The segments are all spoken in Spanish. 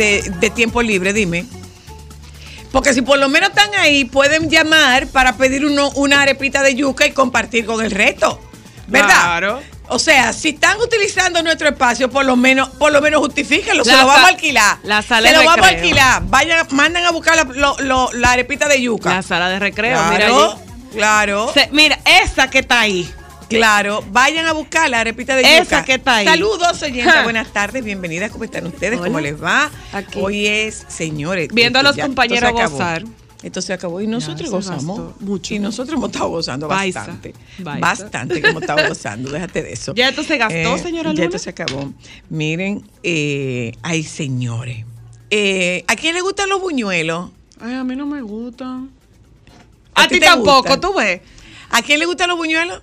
de, tiempo libre, dime. Porque si por lo menos están ahí, pueden llamar para pedir uno, una arepita de yuca y compartir con el resto. ¿Verdad? Claro. O sea, si están utilizando nuestro espacio, por lo menos, por lo menos justifíquenlo, se lo vamos a alquilar. la sala se de lo vamos a alquilar. Vayan, mandan a buscar la, lo- lo- la arepita de yuca. La sala de recreo, mira claro, allí. claro. Se- mira, esa que está ahí. Claro, vayan a buscar la arepita de Esa yuca. que está ahí. Saludos, oyentes. Buenas tardes, bienvenidas. ¿Cómo están ustedes? Hola. ¿Cómo les va? Aquí. Hoy es, señores. Viendo a esto los ya- compañeros gozar. Esto se acabó y nosotros gozamos mucho. Y nosotros hemos estado gozando Baisa, bastante. baisa. Bastante que hemos estado gozando. Déjate de eso. Eh, ¿Ya esto se gastó, señora Ya Luna? esto se acabó. Miren, eh, ay, señores. Eh, ¿A quién le gustan los buñuelos? Ay, a mí no me gustan. ¿A A, ti tampoco, gustan? tú ves. ¿A quién le gustan los buñuelos?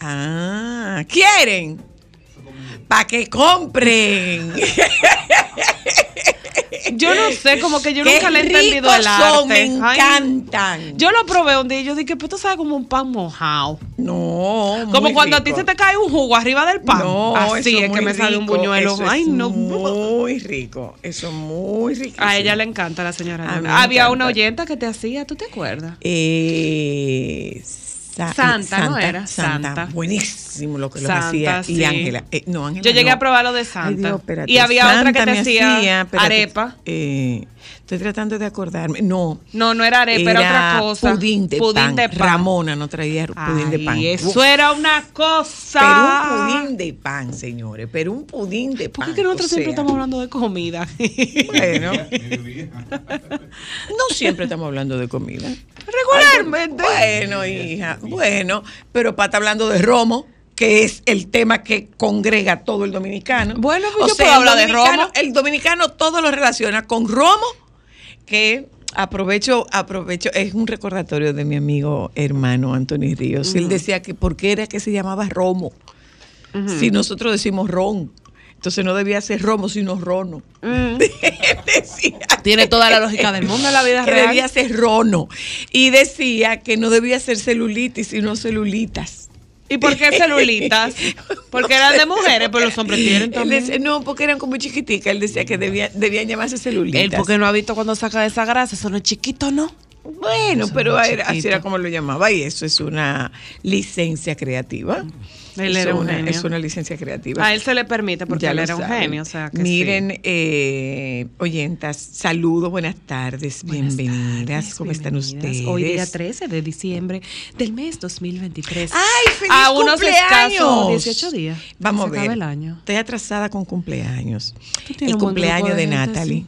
Ah, ¿quieren? Para que compren. Yo no sé, como que yo Qué nunca le he entendido el arte. son, me Ay, encantan. yo lo probé un día y yo dije, pues tú sabes como un pan mojado. no, Como muy cuando a ti se te cae un jugo arriba del pan. No, Así es que me sale un buñuelo. eso Ay, es no. Muy rico. Eso es muy rico. A ella le encanta la señora. Había encanta. una oyenta que te hacía, ¿tú te acuerdas? Eh, Sa- Santa, ¿no era? Santa. Santa. Buenísimo lo que lo Santa, hacía. sí. Y Ángela. eh, no, Ángela. Yo llegué no. a probar lo de Ay, Santa. Dios, y había otra que te hacía arepa. eh, estoy tratando de acordarme. No. No, no era arepa, era, otra cosa. Pudín de pan. Ramona no traía pudín de pan. Eso Uf, era una cosa. Pero un pudín de pan, señores. Pero un pudín de ¿Por pan. qué que nosotros o siempre estamos hablando de comida? Bueno. no siempre estamos hablando de comida. Regularmente. Bueno, hija. Bueno, pero para estar hablando de romo que es el tema que congrega a todo el dominicano. Bueno, pues yo sea, puedo hablar el de dominicano- romo. El dominicano todo lo relaciona con romo, que aprovecho, aprovecho, es un recordatorio de mi amigo hermano Anthony Ríos. Él decía que por qué era que se llamaba romo, si nosotros decimos ron. Entonces no debía ser romo, sino rono. decía Tiene toda la lógica del mundo en la vida que real. debía ser rono. Y decía que no debía ser celulitis, sino celulitas. ¿Y por qué celulitas? Porque eran de mujeres, pero los hombres tienen también. decía- no, porque eran como chiquiticas. Él decía que debía, debían llamarse celulitas. Él porque no ha visto cuando saca esa grasa, eso no es chiquito, ¿no? Bueno, Eso pero era así era como lo llamaba. Y eso es una licencia creativa. Él era un una- genio. Es una licencia creativa. A él se le permite porque Ya él era un saben. genio. O sea, que Miren, sí. eh, oyentas, saludos, buenas tardes, Buenas bienvenidas. tardes, ¿Cómo están ustedes? Hoy día 13 de diciembre del mes 2023. ¡Ay, feliz A unos cumpleaños! escasos 18 días. Vamos a ver. acaba el año. Estoy atrasada con cumpleaños. Tú tienes El cumpleaños de de, gente, Natalie.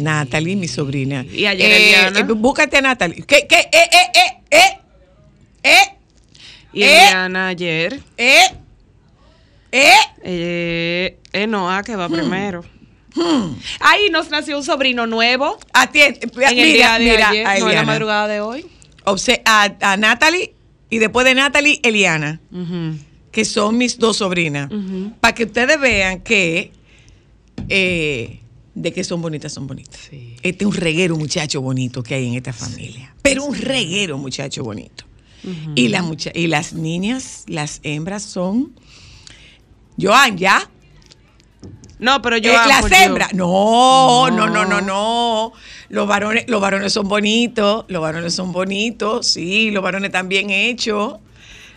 Natalie, mi sobrina. Y ayer Eh, eh, búscate a Natalie. ¿Qué, qué? Eh, eh, eh, eh. Eh, Y ¿Eh? Eliana ayer. eh. Eh. Eh, eh, Noah, que va Hmm. primero. Ahí nos nació un sobrino nuevo. Atiende. En el día de mira, ayer, a no en la madrugada de hoy. Obse- a, a Natalie y después de Natalie, Eliana. Que son mis dos sobrinas, para que ustedes vean que eh, de que son bonitas, son bonitas. Sí. Este es un reguero muchacho bonito que hay en esta familia, pero un reguero muchacho bonito. Y, la mucha- y las niñas, las hembras son, Joan, ¿ya? No, pero yo Eh, las hembras. No, no, no, no, No. Los varones, los varones son bonitos, los varones son bonitos, sí, los varones están bien hechos.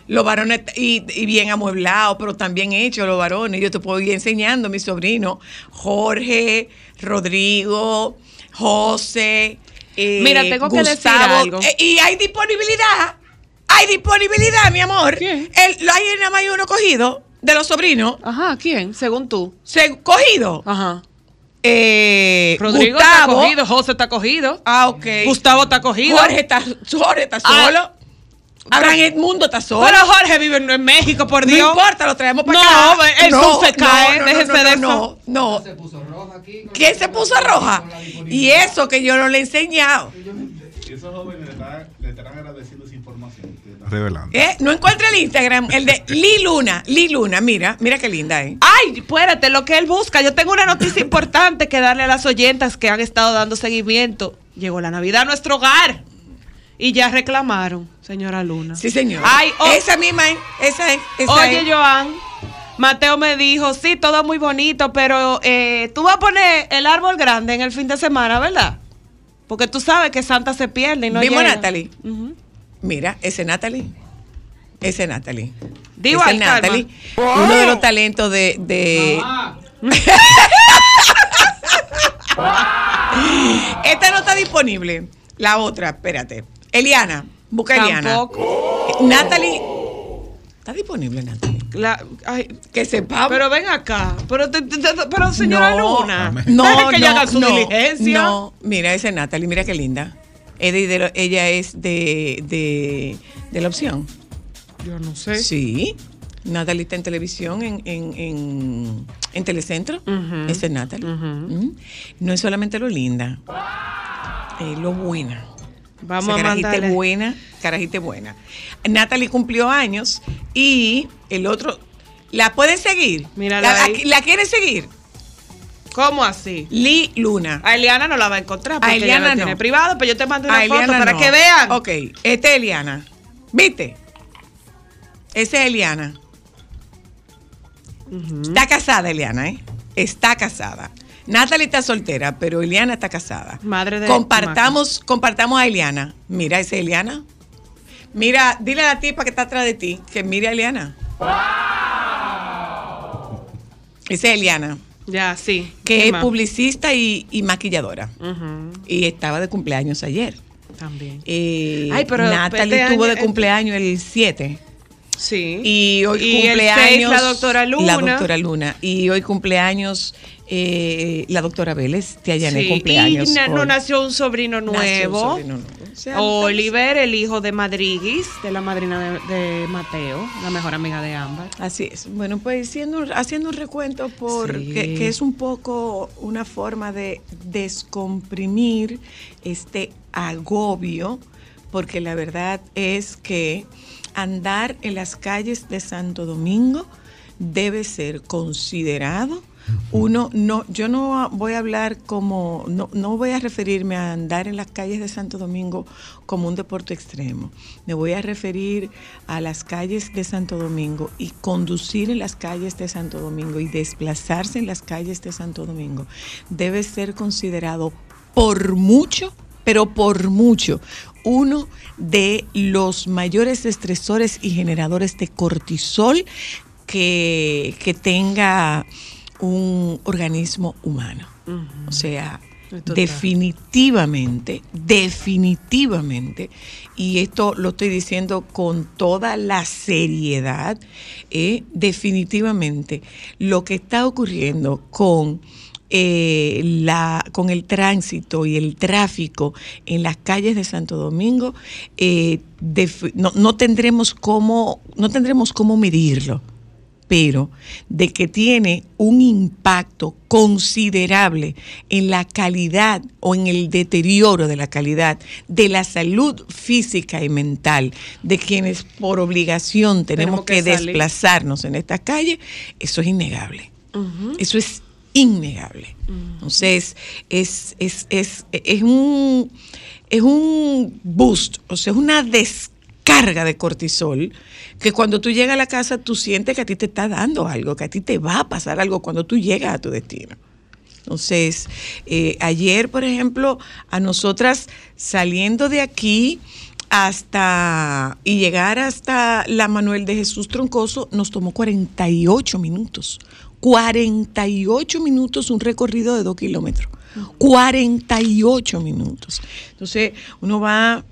Los varones y, y bien amueblados, pero también hechos los varones. Yo te puedo ir enseñando, mi sobrino, Jorge, Rodrigo, José. eh, Mira, tengo que decir algo. Eh, y hay disponibilidad. Hay disponibilidad, mi amor. ¿Qué? El, hay nada más uno cogido de los sobrinos, Ajá, ¿quién? Según tú. se, cogido. Ajá. Eh, Rodrigo Gustavo. está cogido, José está cogido. Ah, ok. Gustavo está cogido. Jorge está, Jorge está Ah. solo. Abraham Edmundo está solo. Pero Jorge vive en en México, por no Dios. importa, lo traemos para No, acá. él no se cae, déjese no, de eso. No, no. ¿Quién se puso roja? Y eso que yo no le he enseñado. Y esos jóvenes revelando. ¿Eh? No encuentra el Instagram, el de Lee Luna. Lee Luna, mira, mira qué linda, ¿eh? Ay, espérate, lo que él busca. Yo tengo una noticia importante que darle a las oyentas que han estado dando seguimiento. Llegó la Navidad a nuestro hogar. Y ya reclamaron, señora Luna. Sí, señor. Ay, oh, esa misma, ¿eh? esa es. Esa Oye, es. Joan, Mateo me dijo, sí, todo muy bonito, pero eh, tú vas a poner el árbol grande en el fin de semana, ¿verdad? Porque tú sabes que Santa se pierde y no Vimos a llega. Natalie. Ujú. Mira, ese es Natalie. Ese es Natalie. Digo, Ese Natalie. Uno de los talentos de. de... Esta no está disponible. La otra, espérate. Eliana, busca Eliana. Tampoco. Natalie. Está disponible, Natalie. La- ay, Que sepamos. pero ven acá. Pero, te- te- te- pero señora no, Luna. No, que no, haga su no, diligencia. No, mira, esa es Natalie, mira qué linda. Ella es de, de, de la opción. Yo no sé. Sí. Natalie está en televisión, en, en, en, en Telecentro. Ujú. Esa es Natalie. Mm. No es solamente lo linda, es lo buena. Vamos Esa a carajita mandarle. es buena, carajita es buena. Natalie cumplió años y el otro, ¿la pueden seguir? Mírala ¿La. ¿La quieren seguir? ¿Cómo así? Lee Luna. A Eliana no la va a encontrar porque A ella Eliana la tiene no. privado, pero yo te mando una A foto Eliana para no. que vean. Ok, esta es Eliana. ¿Viste? Esa es Eliana. Está casada, Eliana, ¿eh? Está casada. Natalie está soltera, pero Eliana está casada. Madre de Compartamos, compartamos a Eliana. Mira, esa es Eliana. Mira, dile a la tipa que está atrás de ti que mire a Eliana. Esa es Eliana, Ya, sí. que ¿Qué es más? publicista y, y maquilladora. Y estaba de cumpleaños ayer. También. Eh, Ay, pero Natalie este tuvo año- de cumpleaños el 7. Sí. Y hoy Y el cumpleaños. la doctora Luna. La doctora Luna. Y hoy cumpleaños eh, la doctora Vélez. Te allané Sí, cumpleaños. Y na- no nació un sobrino Nació un nuevo. sobrino nuevo. Oliver, el hijo de Madriguis, de la madrina de, de Mateo, la mejor amiga de Ámbar. Así es. Bueno, pues haciendo, un- haciendo un recuento por Sí. que, que es un poco una forma de descomprimir este agobio, porque la verdad es que andar en las calles de Santo Domingo debe ser considerado uno no yo no voy a hablar como no, no voy a referirme a andar en las calles de Santo Domingo como un deporte extremo. Me voy a referir a las calles de Santo Domingo y conducir en las calles de Santo Domingo y desplazarse en las calles de Santo Domingo debe ser considerado por mucho pero por mucho uno de los mayores estresores y generadores de cortisol que, que tenga un organismo humano. O sea, Total. definitivamente, definitivamente, y esto lo estoy diciendo con toda la seriedad, eh, definitivamente lo que está ocurriendo con eh, la, con el tránsito y el tráfico en las calles de Santo Domingo, eh, no, no tendremos cómo, no tendremos cómo medirlo pero de que tiene un impacto considerable en la calidad o en el deterioro de la calidad de la salud física y mental de quienes por obligación tenemos, Tenemos que desplazarnos en esta calle, eso es innegable. Eso es innegable. Entonces, es, es, es, es un, es un boost, o sea, es una descarga de cortisol que cuando tú llegas a la casa tú sientes que a ti te está dando algo, que a ti te va a pasar algo cuando tú llegas a tu destino. Entonces, eh, ayer, por ejemplo, a nosotras saliendo de aquí hasta y llegar hasta la Manuel de Jesús Troncoso nos tomó 48 minutos. 48 minutos, un recorrido de dos kilómetros. 48 minutos. Entonces, uno va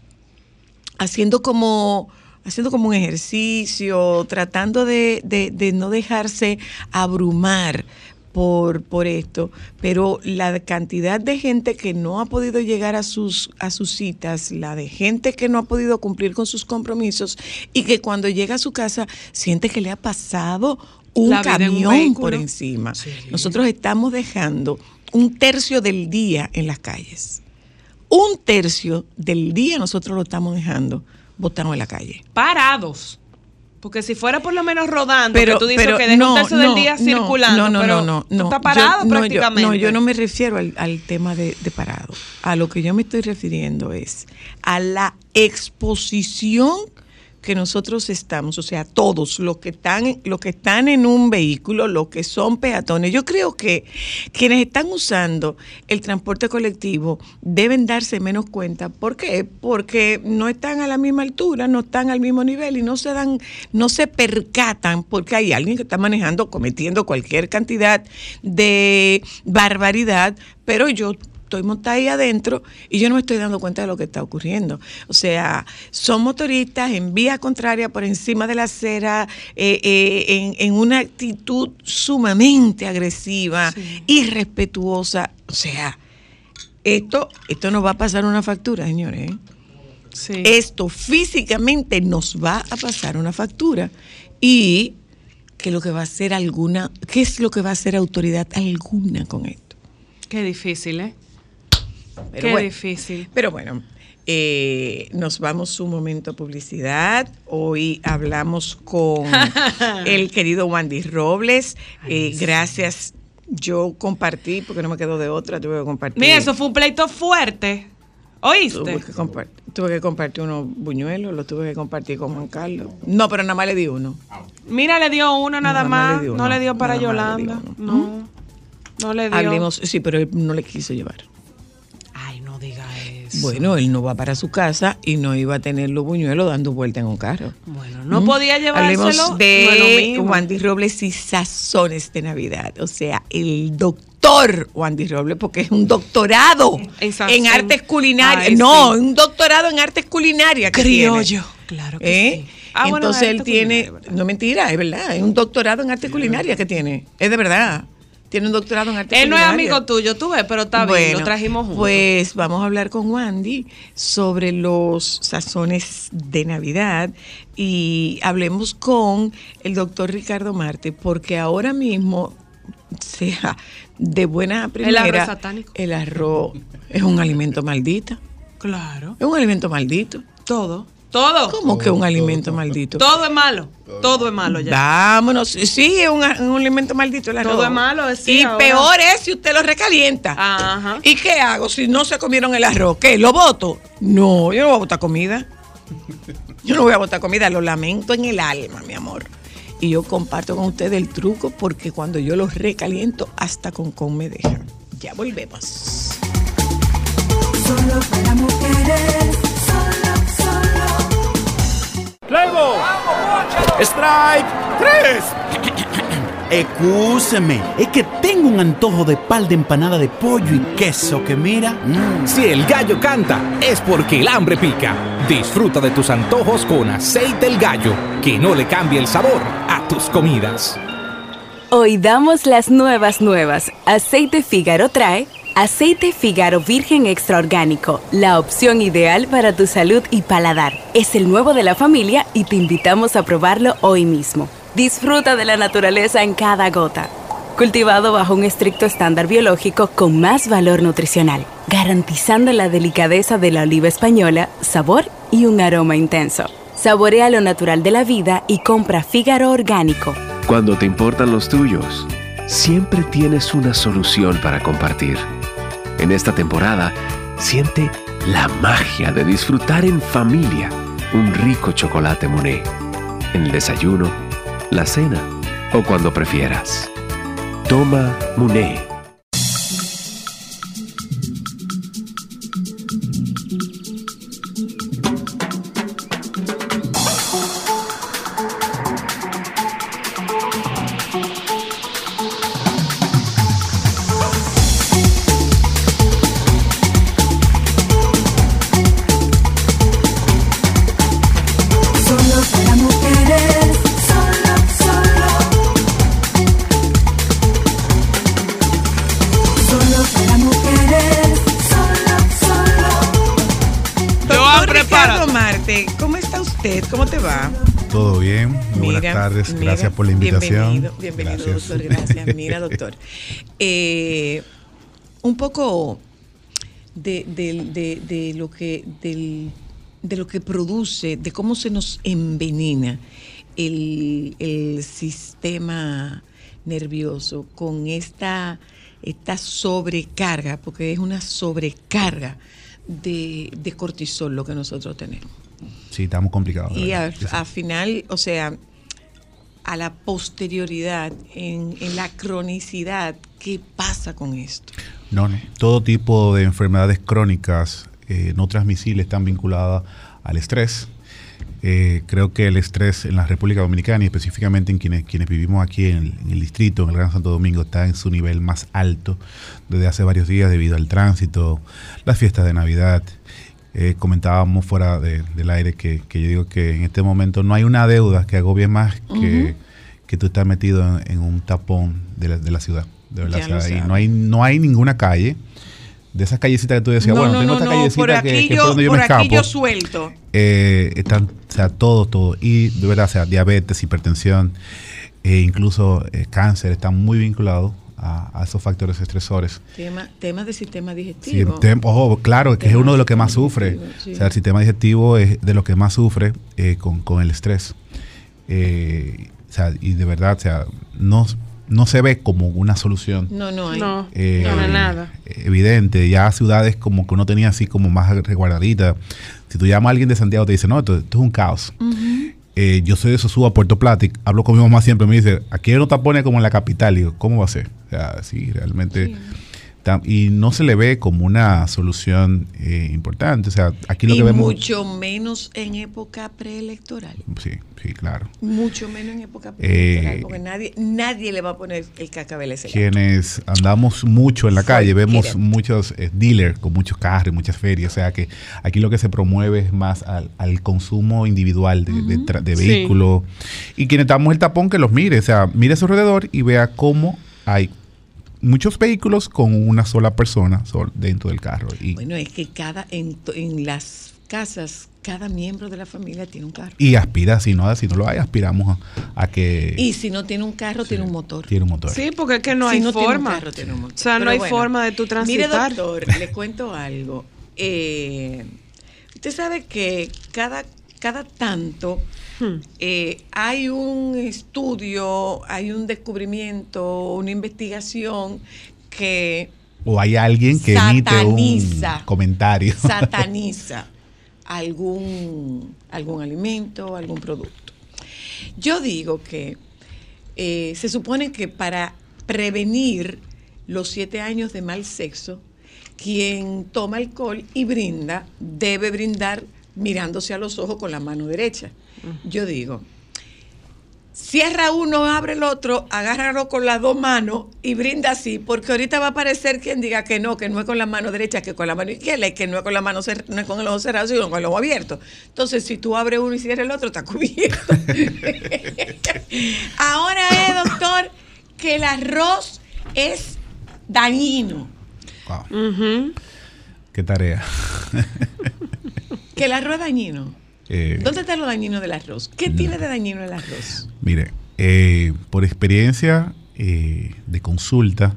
haciendo como, haciendo como un ejercicio, tratando de, de- de no dejarse abrumar por, por esto, pero la cantidad de gente que no ha podido llegar a sus, a sus citas, la de gente que no ha podido cumplir con sus compromisos y que cuando llega a su casa siente que le ha pasado un La camión por encima. Nosotros estamos dejando un tercio del día en las calles. Un tercio del día nosotros lo estamos dejando botado en la calle. Parados. Porque si fuera por lo menos rodando, Pero, que tú dices pero que deja no, un tercio del día no, circulando, No, no, pero no, no. Yo- parado yo- prácticamente. no, yo no me refiero al, al tema de, de parado. A lo que yo me estoy refiriendo es a la exposición que nosotros estamos, o sea, todos los que están, los que están en un vehículo, los que son peatones. Yo creo que quienes están usando el transporte colectivo deben darse menos cuenta. ¿Por qué? Porque no están a la misma altura, no están al mismo nivel y no se dan, no se percatan porque hay alguien que está manejando, cometiendo cualquier cantidad de barbaridad, pero yo estoy montada ahí adentro y yo no me estoy dando cuenta de lo que está ocurriendo. O sea, son motoristas en vía contraria por encima de la acera, eh, eh, en, en una actitud sumamente agresiva, irrespetuosa. O sea, esto, esto nos va a pasar una factura, señores. ¿eh? Sí. Esto físicamente nos va a pasar una factura. Y que lo que va a hacer alguna, ¿qué es lo que va a hacer autoridad alguna con esto? Qué difícil, ¿eh? Pero Qué bueno. difícil. Pero bueno, eh, nos vamos un momento a publicidad. Hoy hablamos con el querido Wandy Robles. Eh, gracias. Yo compartí, porque no me quedo de otra, tuve que compartir. Mira, eso fue un pleito fuerte. ¿Oíste? Tuve que, compar- tuve que compartir unos buñuelos, los tuve que compartir con Juan Carlos. No, pero nada más le di uno. Mira, le dio uno nada, Nada más más. le dio no le dio para le Yolanda. No. No le dio. Hablemos, sí, pero él no le quiso llevar. Bueno, él no va para su casa y no iba a tener los buñuelos dando vuelta en un carro. Bueno, no ¿Mm? podía llevárselo. Hablemos de. Wandy Robles y sazones de Navidad. O sea, el doctor Wandy Robles, porque es un doctorado En artes culinarias. Ay, no, sí. un doctorado en artes culinarias. Criollo. Claro que ¿Eh? sí. Ah, bueno, Entonces él tiene, no mentira, es verdad, es un doctorado en artes culinarias que tiene. Es de verdad. Tiene un doctorado en artes Él no es amigo tuyo, tú ves, pero está bien, lo trajimos juntos. Pues vamos a hablar con Wandy sobre los sazones de Navidad y hablemos con el doctor Ricardo Marte, porque ahora mismo, sea de buena primera, arroz satánico. el arroz es un alimento maldito. Claro. Es un alimento maldito. Todo. Todo. ¿Cómo que un alimento maldito? Todo es malo. Todo es malo ya. Vámonos. Sí, es un, un alimento maldito el arroz. Todo es malo, es sí, Y ahora. peor es si usted lo recalienta. Ajá. ¿Y qué hago si no se comieron el arroz? ¿Qué? ¿Lo voto? No, yo no voy a botar comida. Yo no voy a botar comida, lo lamento en el alma, mi amor. Y yo comparto con ustedes el truco porque cuando yo los recaliento, hasta con con me dejan. Ya volvemos. Solo para mujeres. ¡Luego! ¡Strike! ¡Tres! Excúseme, es que tengo un antojo de pal de empanada de pollo y queso que mira. mm, Si el gallo canta, es porque el hambre pica. Disfruta de tus antojos con aceite el gallo, que no le cambie el sabor a tus comidas. Hoy damos las nuevas nuevas. Aceite Fígaro trae aceite Fígaro Virgen Extra Orgánico, la opción ideal para tu salud y paladar. Es el nuevo de la familia y te invitamos a probarlo hoy mismo. Disfruta de la naturaleza en cada gota. Cultivado bajo un estricto estándar biológico con más valor nutricional, garantizando la delicadeza de la oliva española, sabor y un aroma intenso. Saborea lo natural de la vida y compra Fígaro Orgánico. Cuando te importan los tuyos, siempre tienes una solución para compartir. En esta temporada, siente la magia de disfrutar en familia un rico chocolate Monet. En el desayuno, la cena o cuando prefieras. Toma Monet. Por la invitación. Bienvenido, bienvenido Gracias. doctor, gracias. Mira, doctor. eh, un poco de, de- de- de lo que del- de lo que produce, de cómo se nos envenena el, el sistema nervioso con esta, esta sobrecarga, porque es una sobrecarga de, de cortisol lo que nosotros tenemos. Sí, estamos complicados. Y al final, o sea, a la posterioridad, en, la cronicidad, ¿qué pasa con esto? No, no. Todo tipo de enfermedades crónicas eh, no transmisibles están vinculadas al estrés. Eh, creo que el estrés en la República Dominicana y específicamente en quienes, quienes vivimos aquí en el, en el distrito, en el Gran Santo Domingo, está en su nivel más alto desde hace varios días debido al tránsito, las fiestas de Navidad. Eh, comentábamos fuera de- del aire que, que yo digo que en este momento no hay una deuda que agobie más que, que tú estar metido en, en un tapón de la, de la ciudad. De ahí sabes. no hay, no hay ninguna calle de esas callecitas que tú decías, bueno, tengo esta callecita que, aquí, que por yo, donde yo por me aquí escapo. yo suelto. Eh, están, o sea, todo, todo. Y de verdad, o sea, diabetes, hipertensión, e incluso eh, cáncer, están muy vinculados a, a esos factores estresores. Tema, temas de sistema Sí, digestivo. tem- ojo, claro, que es uno de los que más sufre. Sí. O sea, el sistema digestivo es de los que más sufre eh, con, con el estrés. Eh, o sea, y de verdad, o sea, no, no se ve como una solución. no, no hay. No, eh, no, no, nada. Evidente, ya ciudades como que uno tenía así como más resguardaditas. Si tú llamas a alguien de Santiago, te dice, no, esto, esto es un caos. Eh, yo soy de Sosúa, Puerto Plata, y hablo con mi mamá siempre, me dice, aquí no te pone como en la capital. Digo, ¿cómo va a ser? O sea, sí, realmente. Y no se le ve como una solución eh, importante. O sea, aquí lo y que vemos. mucho menos en época preelectoral. Sí, sí, claro. Mucho menos en época preelectoral. Eh, porque nadie, nadie le va a poner el cacabel ese. quienes andamos mucho en la calle, vemos muchos eh, dealers con muchos carros, muchas ferias, o sea que aquí lo que se promueve es más al, al consumo individual de, de tra- de Sí. vehículos. Y quienes estamos en el tapón, que los mire, o sea, mire a su alrededor y vea cómo hay muchos vehículos con una sola persona sol- dentro del carro. Y, Bueno, es que cada en, las casas, cada miembro de la familia tiene un carro. y aspira, si no, si no lo hay, aspiramos a, a que Y si no tiene un carro, tiene un motor. tiene un motor. Sí, porque es que no Si hay no tiene un carro, tiene un motor. O sea, no hay bueno, forma de tu transitar. Mire, doctor, le cuento algo. Eh, usted sabe que cada, cada tanto Hmm. eh, hay un estudio, hay un descubrimiento, una investigación que O hay alguien que emite un Sataniza. comentario. sataniza algún, algún alimento, algún producto. Yo digo que eh, se supone que para prevenir los siete años de mal sexo, quien toma alcohol y brinda debe brindar mirándose a los ojos con la mano derecha. Yo digo, cierra uno, abre el otro, agárralo con las dos manos y brinda así, porque ahorita va a aparecer quien diga que no, que no es con la mano derecha, que con la mano izquierda, y que no es con la mano no es con el ojo cerrado, sino con el ojo abierto. Entonces, si tú abres uno y cierras el otro, está cubierto. Ahora es, doctor, que el arroz es dañino. Wow, qué tarea. Que el arroz es dañino. Eh, ¿Dónde está lo dañino del arroz? ¿Qué tiene de dañino el arroz? Mire, eh, por experiencia eh, de consulta,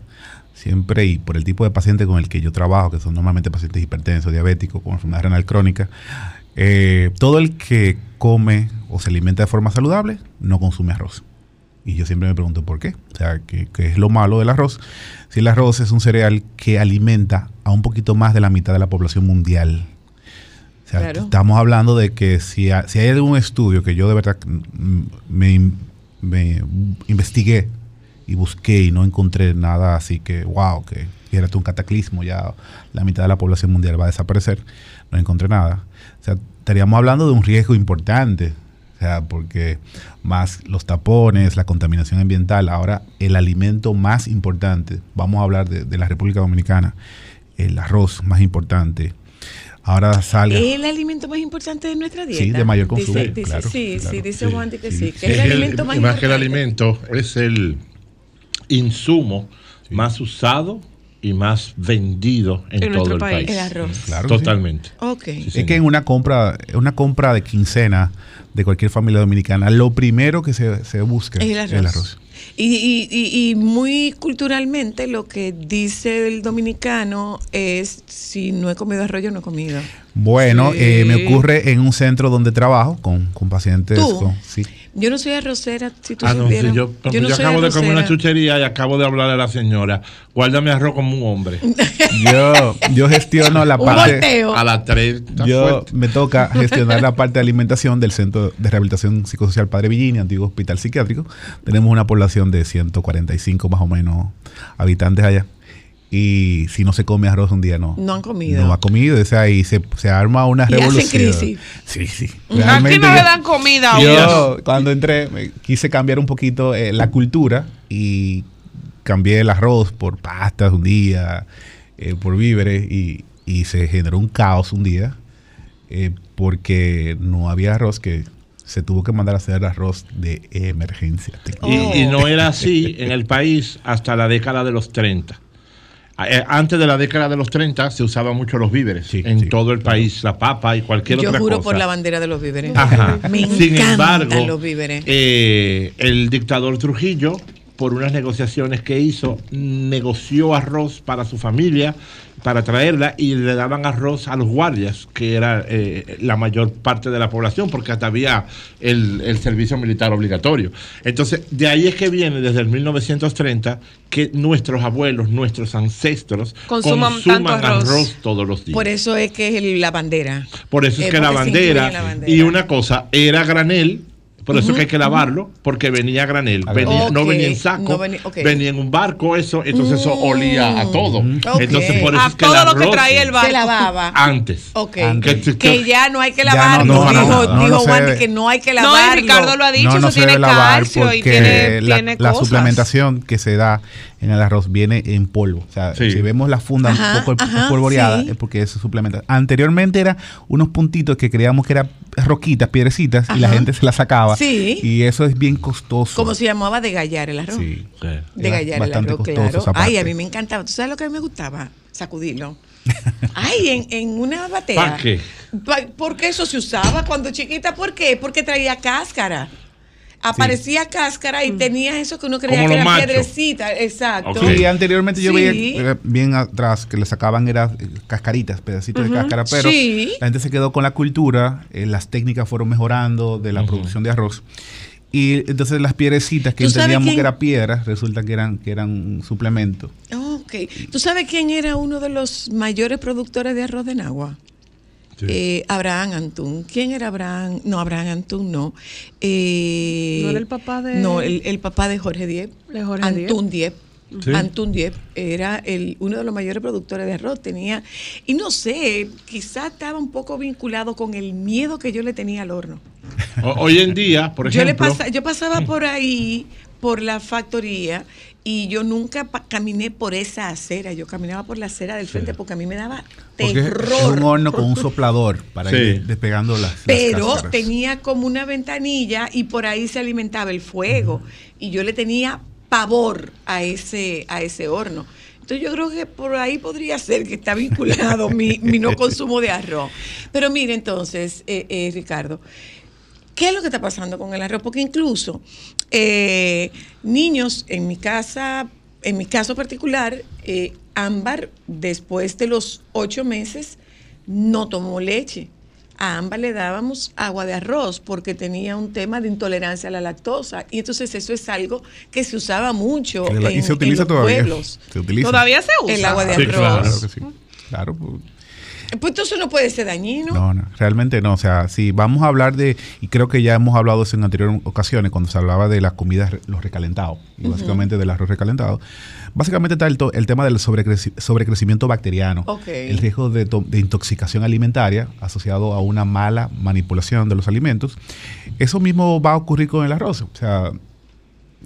siempre y por el tipo de paciente con el que yo trabajo, que son normalmente pacientes hipertensos, diabéticos, con enfermedad renal crónica, eh, todo el que come o se alimenta de forma saludable no consume arroz. Y yo siempre me pregunto por qué. O sea, ¿qué, qué es lo malo del arroz? Si el arroz es un cereal que alimenta a un poquito más de la mitad de la población mundial. O sea, Claro. estamos hablando de que si, ha- si hay algún estudio que yo de verdad me, me investigué y busqué y no encontré nada así que, wow, que era un cataclismo, ya la mitad de la población mundial va a desaparecer, no encontré nada. O sea, estaríamos hablando de un riesgo importante, o sea, porque más los tapones, la contaminación ambiental, ahora el alimento más importante, vamos a hablar de, de la República Dominicana, el arroz más importante. Ahora salga. ¿Es el alimento más importante de nuestra dieta? Sí, de mayor consumo, Dice, dice- claro, sí, claro. sí, dice Sí, Juan que sí, sí, que sí. es el alimento más, y más que el alimento, es el insumo más usado y más vendido en, En todo nuestro el país. país. El arroz. Claro. Totalmente. Ok. Sí, Es que en una compra, una compra de quincena de cualquier familia dominicana, lo primero que se, se busca Es el arroz. Y, y- y- y muy culturalmente lo que dice el dominicano es si no he comido arroz, yo no he comido. Bueno, Sí. eh, me ocurre en un centro donde trabajo con, con pacientes. ¿Tú? con- sí. Yo no soy arrocera, si tú Ah, no, supieras. sí, yo, yo no soy acabo de comer una chuchería y acabo de hablarle a la señora, guárdame arroz como un hombre. Yo, yo gestiono la parte. A las tres. está Yo fuerte. me toca gestionar la parte de alimentación del Centro de Rehabilitación Psicosocial Padre Villini, antiguo hospital psiquiátrico. Tenemos una población de 145 más o menos habitantes allá. Y si no se come arroz un día, no. No han comido. No ha comido. O sea, y se, se arma una Y hacen revolución. crisis. Sí, sí. Aquí Realmente no le dan comida a yo cuando entré me quise cambiar un poquito eh, la cultura y cambié el arroz por pastas un día, eh, por víveres y, y se generó un caos un día eh, porque no había arroz que se tuvo que mandar a hacer arroz de emergencia. Oh. Y, y no era así en el país hasta la década de los 30. Eh, Antes de la década de los 30 se usaban mucho los víveres Sí, en sí, todo el país, la papa y cualquier Yo otra juro cosa. por la bandera de los víveres. Ajá. Me Sin encantan embargo, los víveres. eh, el dictador Trujillo, por unas negociaciones que hizo, negoció arroz para su familia, para traerla, y le daban arroz a los guardias, que era eh, la mayor parte de la población, porque hasta había el, el servicio militar obligatorio. Entonces, de ahí es que viene desde el 1930 que nuestros abuelos, nuestros ancestros Consuman consuman, tanto arroz. arroz. todos los días. Por eso es que es el- la bandera. Por eso es Eh, que bandera, la bandera. y una cosa, era granel, por eso es que hay que lavarlo, porque venía a granel, venía- no venía en saco, no venía- en un barco, eso, entonces eso olía a todo. Entonces por eso A es que todo lo que traía el barco. Se lavaba. antes. Antes. Que- Que ya no hay que Ya lavarlo. no, no, dijo no, no, dijo Wandy que no hay que No, lavarlo. Ricardo lo ha dicho, no, no eso se tiene lavar calcio y porque tiene, la, tiene la suplementación que se da en el arroz viene en polvo. O sea, Sí. si vemos la funda Ajá, un poco ajá, polvoreada, sí. es porque eso suplementa. Anteriormente era unos puntitos que creíamos que eran roquitas, piedrecitas, y la gente se las sacaba. Sí. Y eso es bien costoso. ¿Cómo se llamaba? De gallar el arroz. Sí. Sí. De gallar el bastante arroz, costoso claro. Ay, a mí me encantaba. ¿Tú sabes lo que a mí me gustaba? Sacudirlo. Ay, en, en una batea. ¿Para qué? Porque eso se usaba cuando chiquita. ¿Por qué? Porque traía cáscara. Aparecía cáscara y tenía eso que uno creía Como que era piedrecita. Exacto. Sí, anteriormente yo Sí. veía bien atrás que le sacaban era eh, cascaritas, pedacitos de cáscara, pero Sí. la gente se quedó con la cultura, eh, las técnicas fueron mejorando de la producción de arroz. Y entonces las piedrecitas que ¿Tú sabes entendíamos quién- que eran piedras, resulta que eran, que eran un suplemento. Ok. ¿Tú sabes quién era uno de los mayores productores de arroz de Nagua? Sí. Eh, Abraham Antún. ¿Quién era Abraham? No, Abraham Antún no. Eh, ¿No era el papá de- No, el, el papá de Jorge Diep. De Jorge Antún Diep. Sí. Diep era el, uno de los mayores productores de arroz. Tenía, y no sé, quizás estaba un poco vinculado con el miedo que yo le tenía al horno. O- hoy en día, por Yo, le ejemplo, pasa- yo pasaba por ahí, por la factoría, y yo nunca caminé por esa acera. Yo caminaba por la acera del frente porque a mí me daba Porque es un terror. horno con un soplador para Sí. ir despegando las, las Pero tenía como una ventanilla y por ahí se alimentaba el fuego. Y yo le tenía pavor a ese, a ese horno. Entonces yo creo que por ahí podría ser que está vinculado mi, mi no consumo de arroz. Pero mire entonces, eh, eh, Ricardo, ¿Qué es lo que está pasando con el arroz? Porque incluso eh, niños en mi casa, en mi caso particular, eh, Ámbar, después de los ocho meses, no tomó leche. A Ámbar le dábamos agua de arroz porque tenía un tema de intolerancia a la lactosa. Y entonces eso es algo que se usaba mucho la- en, y se en utiliza los todavía. pueblos. Se utiliza. Todavía se usa. El agua de Sí, arroz. claro. Claro que sí. Claro, pues, Pues entonces no puede ser dañino. No, no, realmente no. O sea, si vamos a hablar de, y creo que ya hemos hablado eso en anteriores ocasiones, cuando se hablaba de las comidas, los recalentados, y básicamente del arroz recalentado, básicamente está el, tema del sobrecreci- sobrecrecimiento bacteriano, Ok. el riesgo de, de intoxicación alimentaria asociado a una mala manipulación de los alimentos. Eso mismo va a ocurrir con el arroz. O sea,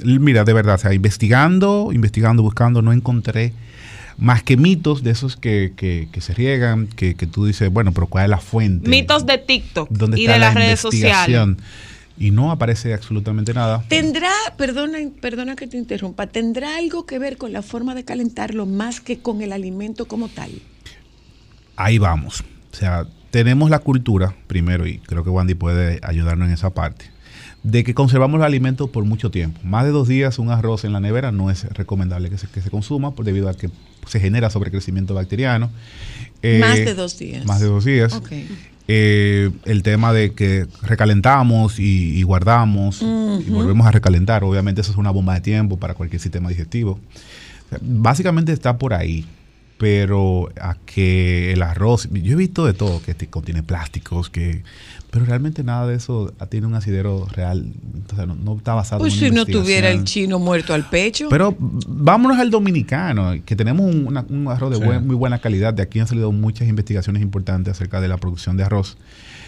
mira, de verdad, o sea, investigando, investigando, buscando, no encontré más que mitos de esos que, que- que se riegan, que, que tú dices, bueno, pero ¿cuál es la fuente? Mitos de TikTok ¿Dónde y está de la las redes sociales. investigación? y no aparece absolutamente nada. ¿Tendrá, perdona, perdona que te interrumpa, ¿tendrá algo que ver con la forma de calentarlo más que con el alimento como tal? Ahí vamos. O sea, tenemos la cultura, primero, y creo que Wandy puede ayudarnos en esa parte, de que conservamos los alimentos por mucho tiempo. Más de dos días un arroz en la nevera no es recomendable que se, que se consuma por debido a que se genera sobrecrecimiento bacteriano. Eh, Más de dos días. Más de dos días. Ok. Eh, el tema de que recalentamos y, y guardamos y volvemos a recalentar, obviamente eso es una bomba de tiempo para cualquier sistema digestivo. O sea, básicamente está por ahí, pero a que el arroz, yo he visto de todo, que contiene plásticos, que pero realmente nada de eso tiene un asidero real, entonces no, no está basado Pues en si no tuviera el chino muerto al pecho. Pero vámonos al dominicano, que tenemos un, una- un arroz de Sí. buen- muy buena calidad. De aquí han salido muchas investigaciones importantes acerca de la producción de arroz.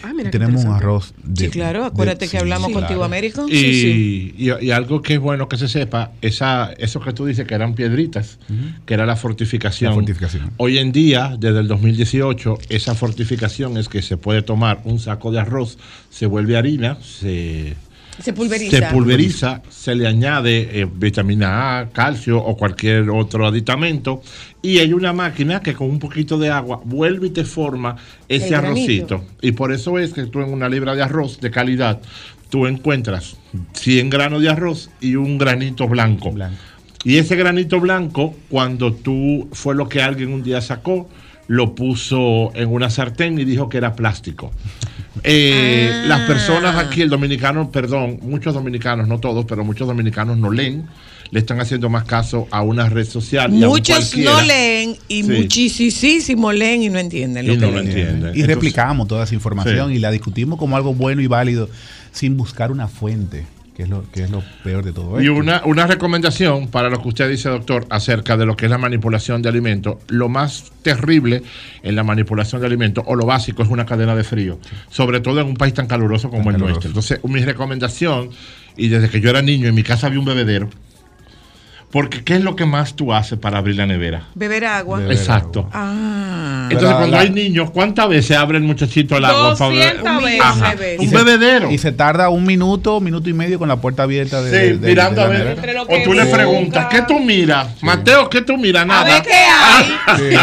Ah, mira Y qué tenemos un arroz de, sí, claro, de- acuérdate que sí, hablamos sí, contigo, claro. Américo. Y, Sí, sí. y- y algo que es bueno que se sepa, esa, eso que tú dices que eran piedritas, que era la fortificación. La fortificación. Hoy en día, desde el 2018, esa fortificación es que se puede tomar un saco de arroz, se vuelve harina, se, Se pulveriza. se pulveriza, se le añade eh, vitamina A, calcio o cualquier otro aditamento y hay una máquina que con un poquito de agua vuelve y te forma ese El granito. arrocito. Y por eso es que tú en una libra de arroz de calidad, tú encuentras 100 granos de arroz y un granito blanco. Blanco. Y ese granito blanco, cuando tú, fue lo que alguien un día sacó, lo puso en una sartén y dijo que era plástico. Eh, Ah. Las personas aquí, el dominicano, perdón, muchos dominicanos, no todos, pero muchos dominicanos no leen, le están haciendo más caso a una red social. y a un Muchos no leen y Sí. muchísimo leen y no entienden lo Y que no lo leen. entienden. Y Entonces- replicamos toda esa información Sí. y la discutimos como algo bueno y válido sin buscar una fuente, que es lo, que es lo peor de todo Y una, una recomendación para lo que usted dice, doctor, acerca de lo que es la manipulación de alimentos. Lo más terrible en la manipulación de alimentos, o lo básico, es una cadena de frío. Sobre todo en un país tan caluroso como Tan el caluroso. nuestro. Entonces, mi recomendación, y desde que yo era niño, en mi casa había un bebedero. Porque, ¿qué es lo que más tú haces para abrir la nevera? Beber agua. Beber Exacto. agua. Ah. Entonces, Pero cuando la- hay niños, ¿cuántas veces abre el muchachito el agua? para beber? 200 Un veces. Un Y se- bebedero. Y se tarda un minuto, minuto y medio con la puerta abierta de, Sí, de- de- mirando de a ver. O que tú le preguntas, ¿qué tú miras? Mateo, ¿qué tú miras? A Nada. ver qué hay. Sí.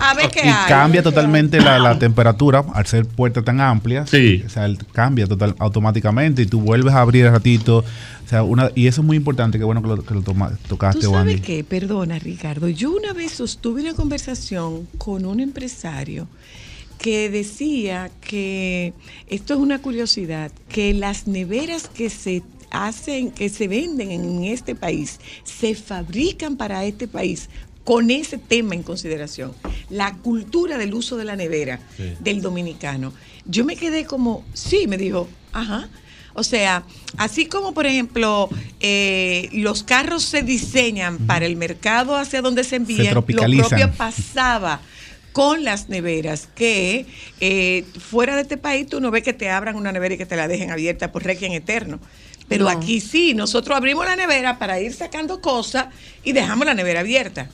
A ver qué y hay. cambia totalmente la, la temperatura al ser puertas tan amplias. Sí. O sea, cambia total, automáticamente y tú vuelves a abrir el ratito. O sea, una, y eso es muy importante, qué bueno que lo, que lo toma- tocaste, ¿Tú sabes Wandy. qué? Perdona, Ricardo. Yo una vez sostuve una conversación con un empresario que decía que esto es una curiosidad, que las neveras que se hacen, que se venden en este país, se fabrican para este país con ese tema en consideración, la cultura del uso de la nevera del dominicano. Yo me quedé como, sí, me dijo, ajá. O sea, así como por ejemplo eh, los carros se diseñan para el mercado hacia donde se envían, lo tropicalizan. propio pasaba con las neveras, que eh, fuera de este país tú no ves que te abran una nevera y que te la dejen abierta por requiem eterno. Pero No. aquí sí, nosotros abrimos la nevera para ir sacando cosas y dejamos la nevera abierta.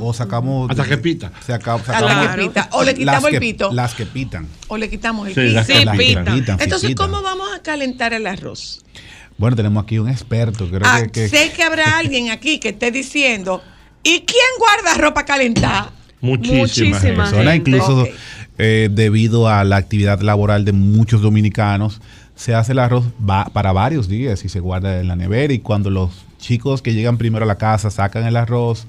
O sacamos. Hasta que pita. Hasta sacamos que pita. O le quitamos el que- pito. Las que pitan. O le quitamos el Sí, piso. las Sí, Las pitan, Entonces. ¿cómo vamos a calentar el arroz? Bueno, tenemos aquí un experto. Creo Ah, que, que- sé que habrá alguien aquí que esté diciendo, ¿y quién guarda ropa calentada? Muchísima, Muchísima gente. personas, incluso eh, debido a la actividad laboral de muchos dominicanos, se hace el arroz va- para varios días y se guarda en la nevera y cuando los chicos que llegan primero a la casa sacan el arroz,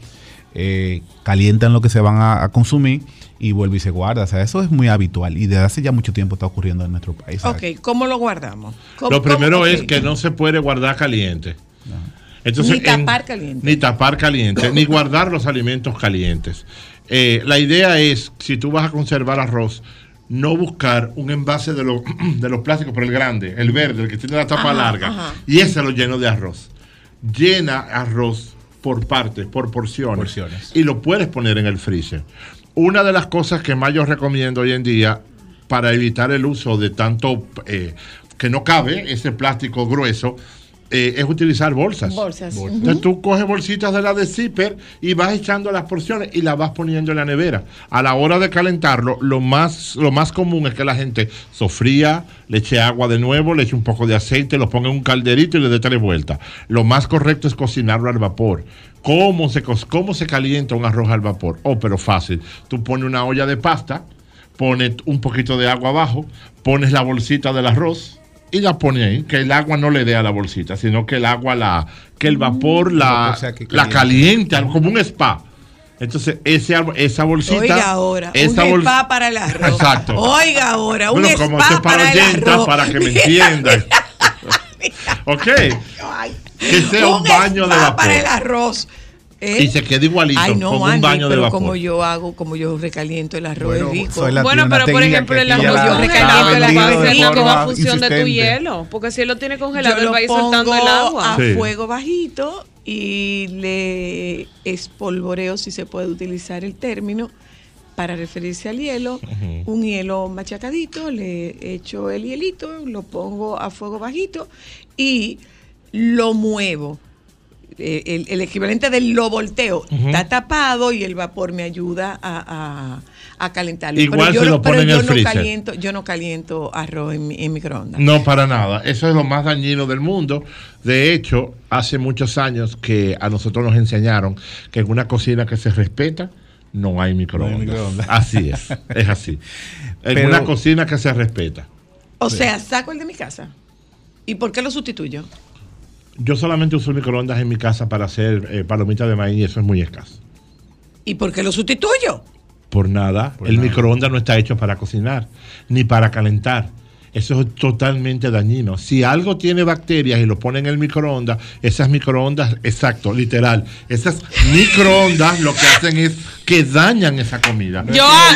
eh, calientan lo que se van a, a consumir y vuelve y se guarda. O sea, eso es muy habitual y desde hace ya mucho tiempo está ocurriendo en nuestro país. Ok, ¿cómo lo guardamos? ¿Cómo- Lo primero cómo- es que no se puede guardar caliente. Entonces, Ni tapar caliente. Ni tapar caliente, ni guardar los alimentos calientes. Eh, la idea es, si tú vas a conservar arroz, no buscar un envase de, los de los plásticos, pero el grande, el verde, el que tiene la tapa Ajá, larga, ajá. y ese lo lleno de arroz. Llena arroz por partes, por porciones, Porciones. y lo puedes poner en el freezer. Una de las cosas que más yo recomiendo hoy en día para evitar el uso de tanto eh, que no cabe ese plástico grueso eh, es utilizar bolsas. Bolsas. Ujú. Entonces tú coges bolsitas de la de zipper y vas echando las porciones y las vas poniendo en la nevera. A la hora de calentarlo, lo más, lo más común es que la gente sofría, le eche agua de nuevo, le eche un poco de aceite, lo ponga en un calderito y le dé tres vueltas. Lo más correcto es cocinarlo al vapor. ¿Cómo se, ¿Cómo se calienta un arroz al vapor? Oh, pero fácil. Tú pones una olla de pasta, pones un poquito de agua abajo, pones la bolsita del arroz y la pones ahí. Que el agua no le dé a la bolsita, sino que el agua la, que el vapor la, O sea, que la caliente. caliente, como un spa. Entonces, ese, esa bolsita. Oiga ahora, esa un bol- spa para el arroz. Exacto. Oiga ahora, un Bueno, como spa para para el arroz. para que me entiendan. ok. ay, Que sea un baño de vapor. para el arroz. ¿Eh? Y se quede igualito, Ay, no, como un Andy, baño de pero vapor. como yo hago, como yo recaliento el arroz Bueno, rico. soy la- Bueno, pero por ejemplo, el arroz la- yo recaliento el vendido agua de rico forma a función de tu hielo. Porque si él lo tiene congelado, Yo él lo va a ir soltando el pongo agua. a Sí. fuego bajito y le espolvoreo, si se puede utilizar el término, para referirse al hielo. Un hielo machacadito, le echo el hielito, lo pongo a fuego bajito y lo muevo. Eh, El, el equivalente del lo volteo está tapado y el vapor me ayuda a, a- a calentarlo. Igual pero yo, lo pero pone en yo el no freezer. caliento, yo no caliento arroz en, mi- en microondas. No, para nada. Eso es lo más dañino del mundo. De hecho, hace muchos años que a nosotros nos enseñaron que en una cocina que se respeta no hay microondas. microondas. Así es, es así. En Pero- una cocina que se respeta. O sea, saco el de mi casa. ¿Y por qué lo sustituyo? Yo solamente uso el microondas en mi casa para hacer eh, palomitas de maíz y eso es muy escaso. ¿Y por qué lo sustituyo? Por nada, Por el nada. microondas no está hecho para cocinar, ni para calentar. Eso es totalmente dañino. Si algo tiene bacterias y lo pone en el microondas, esas microondas, exacto, literal, esas microondas lo que hacen es que dañan esa comida. Joan,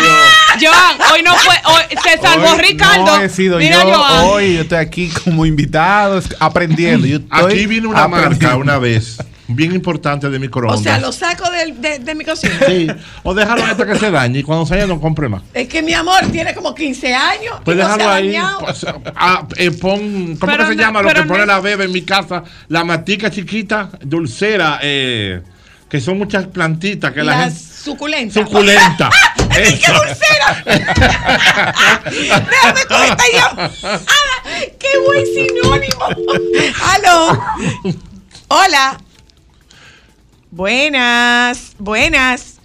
Joan, hoy no fue, hoy se salvó Hoy Ricardo. No he sido Mira, yo. Joan. Hoy yo estoy aquí como invitado, aprendiendo. Yo estoy Aquí vino una marca una vez, bien importante de O microondas. sea, lo saco del- de, de mi cocina. Sí, o déjalo hasta que se dañe y cuando se dañe no compre más. Es que mi amor tiene como 15 años. y Pues no se ha ahí. dañado. pues, ah, eh, pon, ¿Cómo Pero que se no- llama lo que pone no- la bebé en mi casa? La matica chiquita, dulcera, eh, que son muchas plantitas que la Las gente. suculentas. Suculenta. ¡Qué dulcera! Déjame con esta llamada. ¡Qué buen sinónimo! ¡Aló! Hola. Buenas, buenas.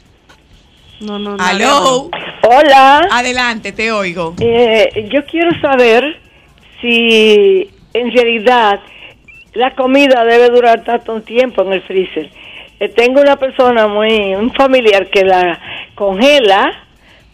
No, no, no. ¡Aló! Hola, Adelante, te oigo. eh, yo quiero saber si en realidad la comida debe durar tanto tiempo en el freezer. Eh, tengo una persona muy, un familiar que la congela,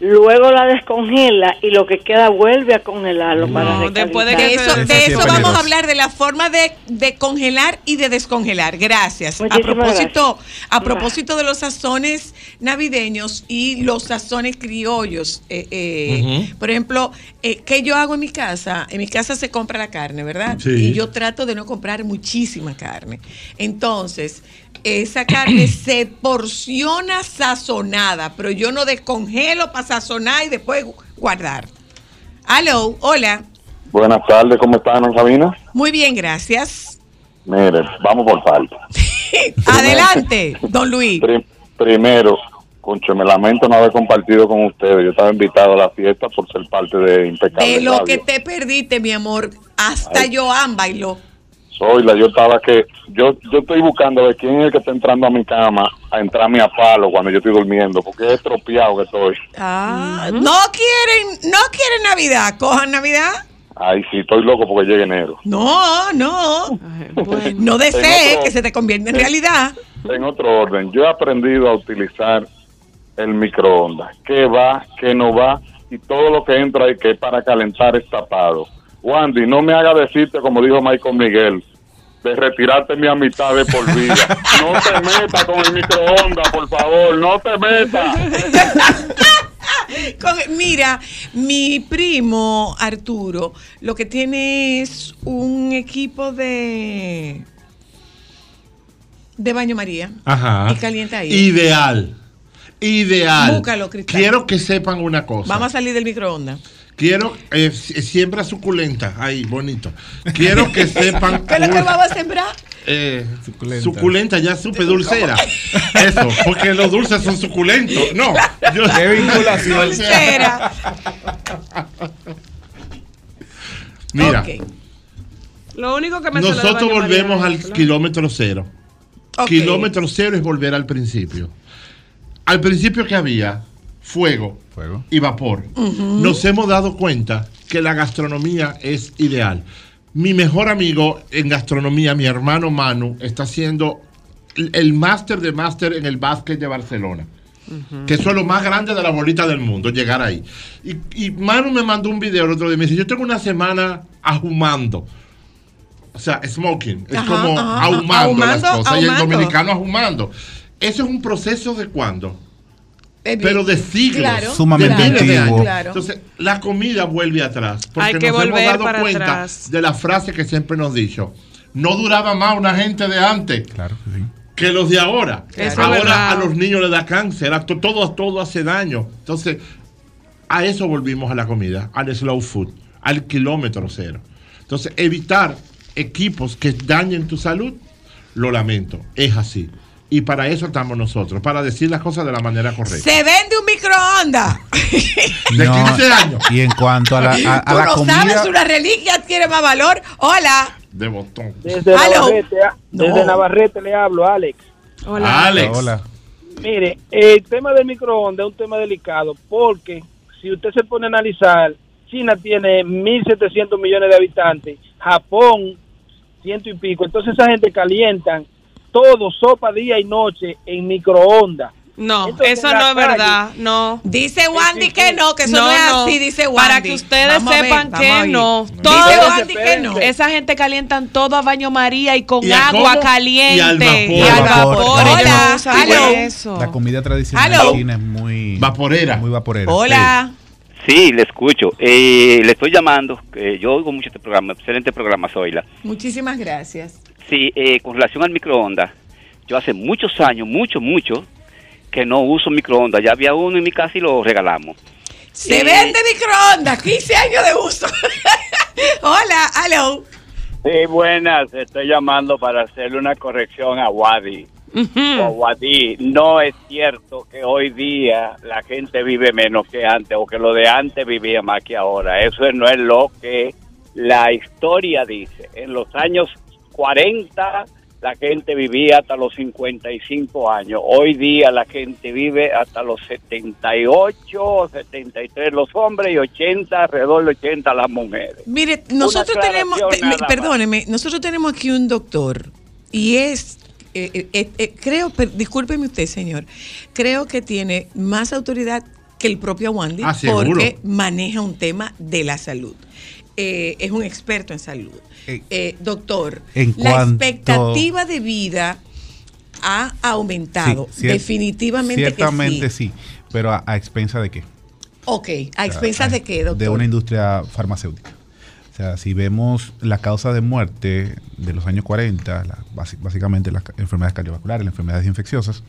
luego la descongela y lo que queda vuelve a congelarlo para No, después de que eso, Eso de eso vamos peligroso. a hablar, de la forma de, de congelar y de descongelar. Gracias. A propósito, a propósito de los sazones navideños y los sazones criollos, eh, eh, por ejemplo, eh, ¿qué yo hago en mi casa? En mi casa se compra la carne, ¿verdad? Sí. Y yo trato de no comprar muchísima carne. Entonces, esa carne se porciona sazonada, pero yo no descongelo para sazonar y después guardar. Aló, hola. Buenas tardes, ¿cómo están, Ana Sabina? Muy bien, gracias. Mire, vamos por parte. Adelante, don Luis. Prim- primero, concho, me lamento no haber compartido con ustedes. Yo estaba invitado a la fiesta por ser parte de Impecable De lo Radio. que te perdiste, mi amor, hasta Ay. Joan bailó. Soy la, yo estaba que, yo, yo estoy buscando de quién es el que está entrando a mi cama a entrarme a palo cuando yo estoy durmiendo, porque es estropeado que estoy. Ah, no quieren, no quieren Navidad, cojan Navidad. Ay, sí, estoy loco porque llegue enero. No, no. No desees que se te convierta en realidad. En otro orden, yo he aprendido a utilizar el microondas. ¿Qué va, qué no va? Y todo lo que entra ahí que es para calentar es tapado. Wandy, no me haga decirte, como dijo Michael Miguel, de retirarte mi amistad de por vida. No te metas con el microondas, por favor, no te metas. Mira, mi primo Arturo lo que tiene es un equipo de de baño María Ajá. y calienta ahí. Ideal. Ideal. Búscalo, Cristal. Quiero que sepan una cosa. Vamos a salir del microondas. Quiero, eh, si- siembra suculenta, ahí, bonito. Quiero que sepan. ¿Qué es lo que vamos a sembrar? eh, Suculenta. suculenta. ya supe, dulcera. Eso, porque los dulces son suculentos. No, yo Qué vinculación. Dulcera. Mira, Lo único que me nosotros volvemos María, al kilómetro cero. Kilómetro cero es volver al principio. Al principio que había fuego Fuego. y vapor. Nos hemos dado cuenta que la gastronomía es ideal. Mi mejor amigo en gastronomía, mi hermano Manu, está haciendo el- el máster de máster en el básquet de Barcelona. Que eso es lo más grande de la bolita del mundo, llegar ahí. Y, y Manu me mandó un video el otro día y me dice, yo tengo una semana ahumando. O sea, smoking. Es Ajá, como ajá, ahumando, ahumando, las cosas. Y el dominicano ahumando. Eso es un proceso de cuándo? Bien. pero de siglos. Claro, Sumamente antiguo. Claro. Entonces, la comida vuelve atrás. Porque Hay que nos volver hemos dado para cuenta atrás. de la frase que siempre nos dicho. No duraba más una gente de antes Claro que sí. que los de ahora. Ahora verdad. a los niños les da cáncer, a todo, todo hace daño. Entonces, a eso volvimos a la comida, al slow food, al kilómetro cero. Entonces, evitar equipos que dañen tu salud, lo lamento, es así. Y para eso estamos nosotros, para decir las cosas de la manera correcta. Se vende un microondas. De No, 15 años. Y en cuanto a la, a, a Tú la no comida. sabes, una reliquia adquiere más valor. Hola. De botón. Desde. Navarrete, No. desde Navarrete le hablo, Alex. Hola. Alex. Hola. Mire, el tema del microondas es un tema delicado porque si usted se pone a analizar, China tiene 1.700 millones de habitantes, Japón ciento y pico, entonces esa gente calientan todo, sopa día y noche en microondas. No, Entonces, eso no es verdad. No. Dice Wandy que no, que eso no, es así, dice Wandy. Para que ustedes Vamos a ver, sepan que no. Dice Todo, Wandy que no. esa gente calientan todo a baño María y con ¿Y a agua cómo? caliente. Y al vapor. Y al Vapor. vapor. Hola, no. La comida tradicional Aló. china es muy. Vaporera. Muy vaporera. Hola. Sí, le escucho. Eh, le estoy llamando. eh, yo oigo mucho este programa. Excelente programa, Zoila. Muchísimas gracias. Sí, eh, con relación al microondas. Yo hace muchos años, mucho, mucho, que no uso microondas. Ya había uno en mi casa y lo regalamos. Se Eh, vende microondas, 15 años de uso. Hola, aló. Sí, buenas. Estoy llamando para hacerle una corrección a Wadi. O Wadi, no es cierto que hoy día la gente vive menos que antes o que lo de antes vivía más que ahora. Eso no es lo que la historia dice. En los años 40 la gente vivía hasta los 55 años. Hoy día la gente vive hasta los 78, 73 los hombres y 80, alrededor de 80 las mujeres. Mire, nosotros tenemos, perdóneme, nosotros tenemos aquí un doctor y es, eh, eh, eh, eh, creo, per- discúlpeme usted, señor, creo que tiene más autoridad que el propio Wandy Ah, porque maneja un tema de la salud. Eh, es un experto en salud. Eh, doctor, en la cuanto- expectativa de vida ha aumentado. Sí, cier- Definitivamente Ciertamente que sí. sí. Pero a, a expensa de qué? Ok, ¿a expensas de qué, doctor? De una industria farmacéutica. O sea, si vemos la causa de muerte de los años 40, la- basi- básicamente las enfermedades cardiovasculares, las enfermedades infecciosas,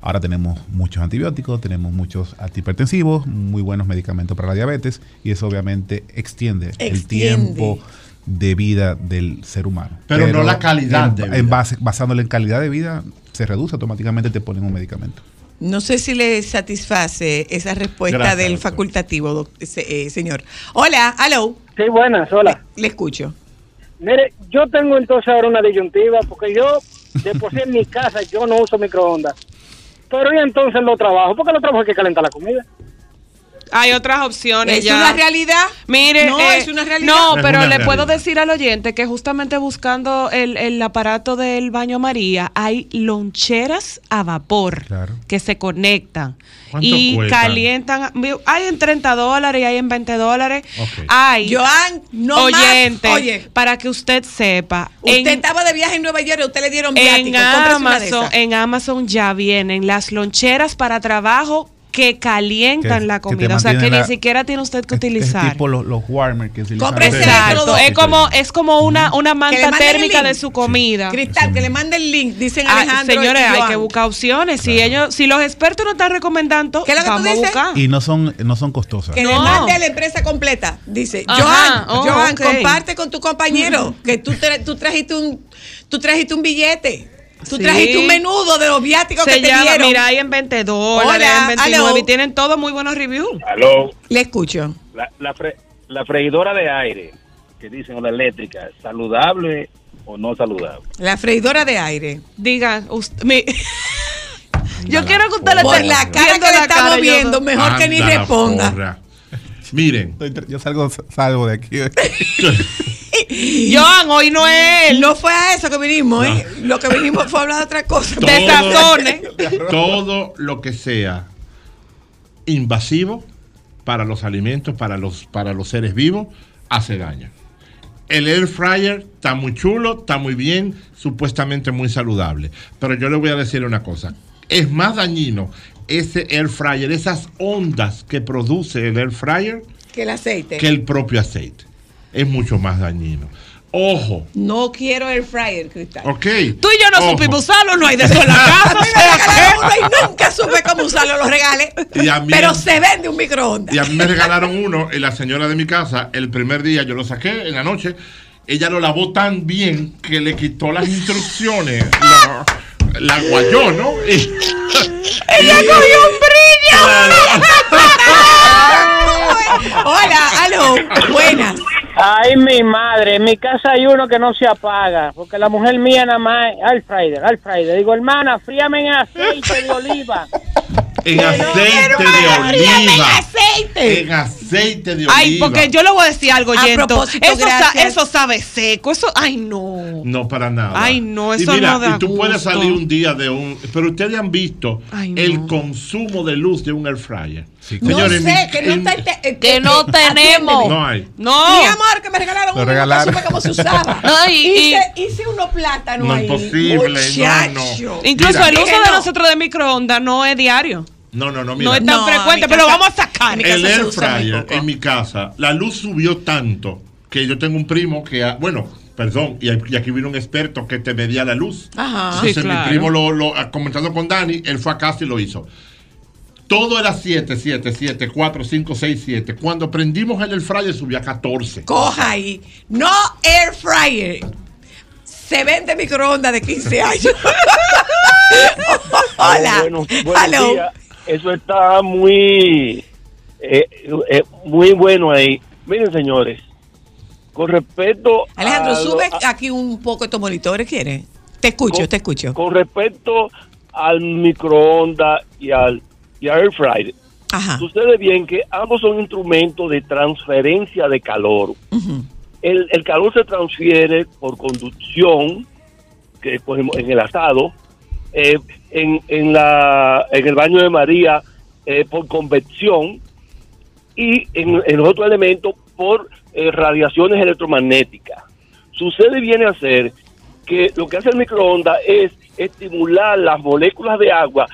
ahora tenemos muchos antibióticos, tenemos muchos antihipertensivos, muy buenos medicamentos para la diabetes y eso obviamente extiende, el tiempo de vida del ser humano. Pero no la calidad en, de vida. en base, basándole en calidad de vida, se reduce automáticamente, te ponen un medicamento. No sé si le satisface esa respuesta Gracias, del doctor. facultativo, doc- se- eh, señor. Hola, hello. Sí, buenas, hola. Le escucho. Mire, yo tengo entonces ahora una disyuntiva porque yo, de por sí en mi casa, yo no uso microondas. Pero y entonces lo trabajo, porque lo trabajo hay que calentar la comida. Hay otras opciones ¿Es ya. una realidad? Mire, No, eh, es una realidad. No, pero le puedo decir al oyente que justamente buscando el, el aparato del baño María hay loncheras a vapor Claro. que se conectan ¿Cuánto y calientan. Hay en 30 dólares y hay en 20 dólares. Ok. Hay Joan, no oyente más. Oye, para que usted sepa. usted en- estaba de viaje en Nueva York y usted le dieron viático. en Cómprese una de Amazon, esas. en Amazon ya vienen las loncheras para trabajo que calientan Que- la comida. O sea, que ni la- siquiera tiene usted que Es utilizar. tipo los, los warmers que utilizan. Exacto, es como, es como una, una manta térmica de su comida. Cristal, que le mande el link, dicen Ah, Alejandro. señores, y hay que buscar opciones. Si ellos, si los expertos no están recomendando, ¿Qué es lo que tú vamos a buscar. Y no son, no son costosas. Que le mande a la empresa completa. Dice, Ajá, Joan, oh, Joan, ok. comparte con tu compañero que tú, tra- tú trajiste un tú trajiste un billete. Tú Sí. trajiste un menudo de los viáticos Se que te llama, dieron. mira, hay en 20 dólares, Hola, en 29 aló. y tienen todos muy buenos reviews. Aló, Le escucho. la, la, fre- la freidora de aire, que dicen, o la eléctrica, ¿saludable o no saludable? La freidora de aire. Diga, usted, mi- yo quiero que usted le Por esté la cara que le la estamos cara, yo- viendo, mejor que ni la responda. porra. Miren, Yo salgo, salgo de aquí. Joan, hoy no es él. No fue a eso que vinimos, ¿eh? Lo que vinimos fue a hablar de otra cosa. todo, De sazones. todo lo que sea invasivo para los alimentos, para los, para los seres vivos, hace daño. El air fryer está muy chulo, está muy bien, supuestamente muy saludable. Pero yo le voy a decir una cosa. Es más dañino ese air fryer, esas ondas que produce el air fryer, Que el aceite. que el propio aceite. Es mucho más dañino. Ojo, No quiero air fryer, Cristal. ¿ok? Tú y yo no Ojo. supimos usarlo, no hay de eso en la casa. y nunca supe cómo usarlo, lo regalé. Y a mí- Pero se vende un microondas. Y a mí me regalaron uno y la señora de mi casa, el primer día yo lo saqué en la noche, ella lo lavó tan bien que le quitó las instrucciones, la, la guayó, ¿no? Y- ¡Ella cogió un brillo! Hola, aló, buenas. Ay, mi madre, en mi casa hay uno que no se apaga, porque la mujer mía nada más, al Friday, al Friday. Digo, hermana, fríame en aceite de oliva. En aceite de oliva. aceite. En aceite de oliva. Ay, porque yo le voy a decir algo, A Yento. Eso, sa- gracias. eso sabe seco. Eso, ay, no. No, para nada. Ay, no, eso y mira, no da Y tú puedes salir un día de un... Pero ustedes han visto Ay, no. el consumo de luz de un air fryer. No Señores, sé, que no en- está... eh, Que eh, no tenemos. No hay. No. Mi amor, que me regalaron Lo uno y regalaron. nunca supe cómo se usaba. No, y- hice, hice unos plátanos No, ahí. imposible, Muchacho. no, no. Incluso Mira. el uso de no. nosotros de microondas no es diario. No, no, no, mira. No es tan No, frecuente, pero casa- vamos a sacar. el air fryer en mi casa, la luz subió tanto que yo tengo un primo que, ha- bueno, perdón, y, y aquí vino un experto que te medía la luz. Ajá. Entonces Sí, claro. mi primo lo, lo- comentando con Dani, él fue a casa y lo hizo. Todo era 7, 7, 7, 4, 5, 6, 7. Cuando prendimos el air fryer subió a 14. Coja ahí. No air fryer. Se vende microondas de 15 años. Hola. Hello. días. Eso está muy, eh, eh, muy bueno ahí. Miren, señores, con respecto Alejandro, a lo- sube a- aquí un poco estos monitores, ¿quieres? Te escucho, con- te escucho. Con respecto al microondas y al, y air fryer, Ajá. sucede bien que ambos son instrumentos de transferencia de calor. El, el calor se transfiere por conducción, que ejemplo, en el asado, eh, en, en, la, en el baño de María eh, por convección y en, en los otros elementos por eh, radiaciones electromagnéticas. Sucede viene a ser que lo que hace el microondas es estimular las moléculas de agua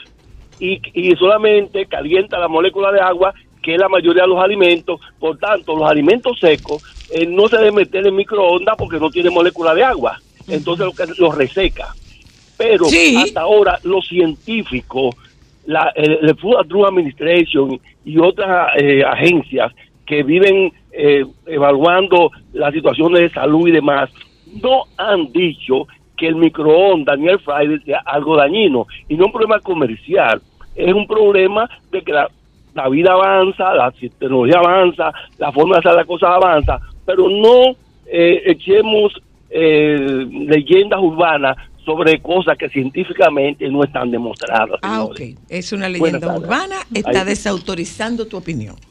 y, y solamente calienta la molécula de agua que es la mayoría de los alimentos. Por tanto, los alimentos secos eh, no se deben meter en microondas porque no tienen molécula de agua. Entonces lo que los reseca. Pero Sí. hasta ahora los científicos, la, el, el Food and Drug Administration y otras eh, agencias que viven eh, evaluando las situaciones de salud y demás, no han dicho que el microondas ni el fryer sea algo dañino y no un problema comercial, es un problema de que la, la vida avanza, la tecnología avanza, la forma de hacer las cosas avanza, pero no eh, echemos eh, leyendas urbanas sobre cosas que científicamente no están demostradas. Ah, señores. ok. Es una leyenda urbana. Está Ahí. desautorizando tu opinión.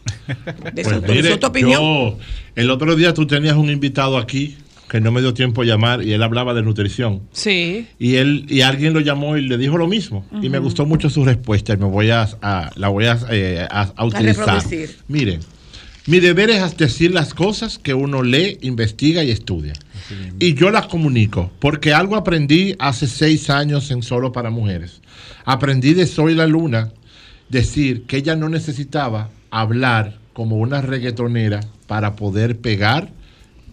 Pues Desautorizó mire, tu opinión. yo, el otro día tú tenías un invitado aquí que no me dio tiempo a llamar y él hablaba de nutrición. Sí. Y él y alguien lo llamó y le dijo lo mismo. Y me gustó mucho su respuesta y me voy a, a- la voy a, eh, a- a utilizar. Miren, mi deber es decir las cosas que uno lee, investiga y estudia. Y yo las comunico, porque algo aprendí hace seis años en Solo para Mujeres. Aprendí de Soy la Luna decir que ella no necesitaba hablar como una reggaetonera para poder pegar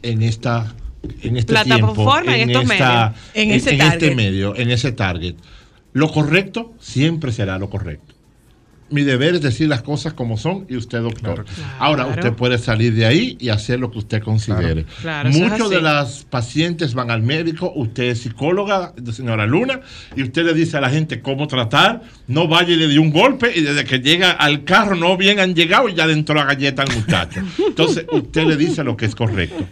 en esta en este Plataforma, tiempo, en estos esta- medios. En en, ese en este medio, en ese target. Lo correcto siempre será lo correcto. Mi deber es decir las cosas como son y usted, doctor. Ahora, usted puede salir de ahí y hacer lo que usted considere. Claro, Muchos de las pacientes van al médico, usted es psicóloga, señora Luna, y usted le dice a la gente cómo tratar, no vaya y le dé un golpe y desde que llega al carro no bien han llegado y ya dentro la galleta al muchacho. Entonces, usted le dice lo que es correcto.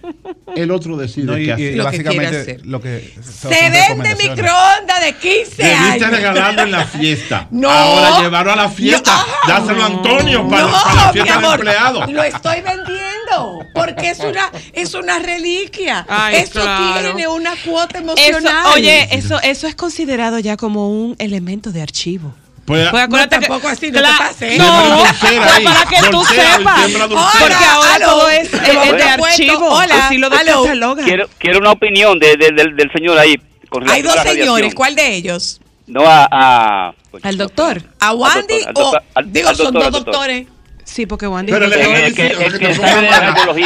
El otro decide No, y, qué y hacer. básicamente lo que Se vende microondas de 15 Debiste años. regalarlo en la fiesta. No. Ahora llevarlo a la fiesta. Dáselo a Antonio para, no, para la fiesta amor, empleado. Lo estoy vendiendo porque es una es una reliquia. Ay, eso claro. tiene una cuota Eso, emocional. oye, eso, eso es considerado ya como un elemento de archivo. Pues, Pues acuérdate No, que- tampoco así, no te pases. No, pues para que tú sepas. Porque ahora Aló, todo es te eh, vamos de archivo. Hola, así lo. Quiero, quiero una opinión de, de- del, del señor ahí. con Hay dos señores, ¿cuál de ellos? No a... a Al doctor. ¿A Wandy al o doctor, al- digo al son dos doctores? Sí, porque Wandy Pero es le- que, el que sabe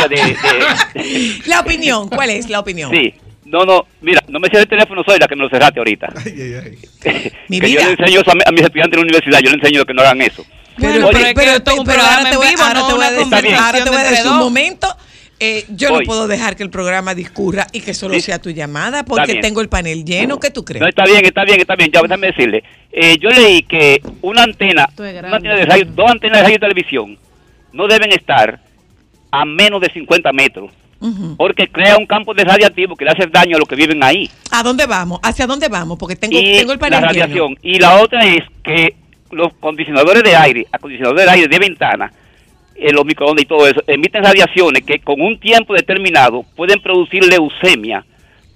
de de- La opinión, ¿cuál es la opinión? Sí. No, no, mira, no me cierres el teléfono, soy la que me lo cerraste ahorita. Mi que vida. yo le enseño eso a, mi- a mis estudiantes de la universidad, yo le enseño que no hagan eso. Pero, Oye, pero, es que pero, es pero ahora te voy, vivo, ahora no te voy a decir, ahora te voy a decir un momento. Eh, yo Voy. no puedo dejar que el programa discurra y que solo Sí. sea tu llamada porque tengo el panel lleno. ¿Qué tú crees? No, está bien, está bien, está bien. Ya, déjame decirle. Eh, yo leí que una antena, una antena de radio, dos antenas de radio y televisión no deben estar a menos de 50 metros. Porque crea un campo de radiactivo que le hace daño a los que viven ahí. ¿A dónde vamos? ¿Hacia dónde vamos? Porque tengo, y tengo el la panel lleno. radiación. Y la otra es que los condicionadores de aire, acondicionadores de aire de ventana, los microondas y todo eso, emiten radiaciones que con un tiempo determinado pueden producir leucemia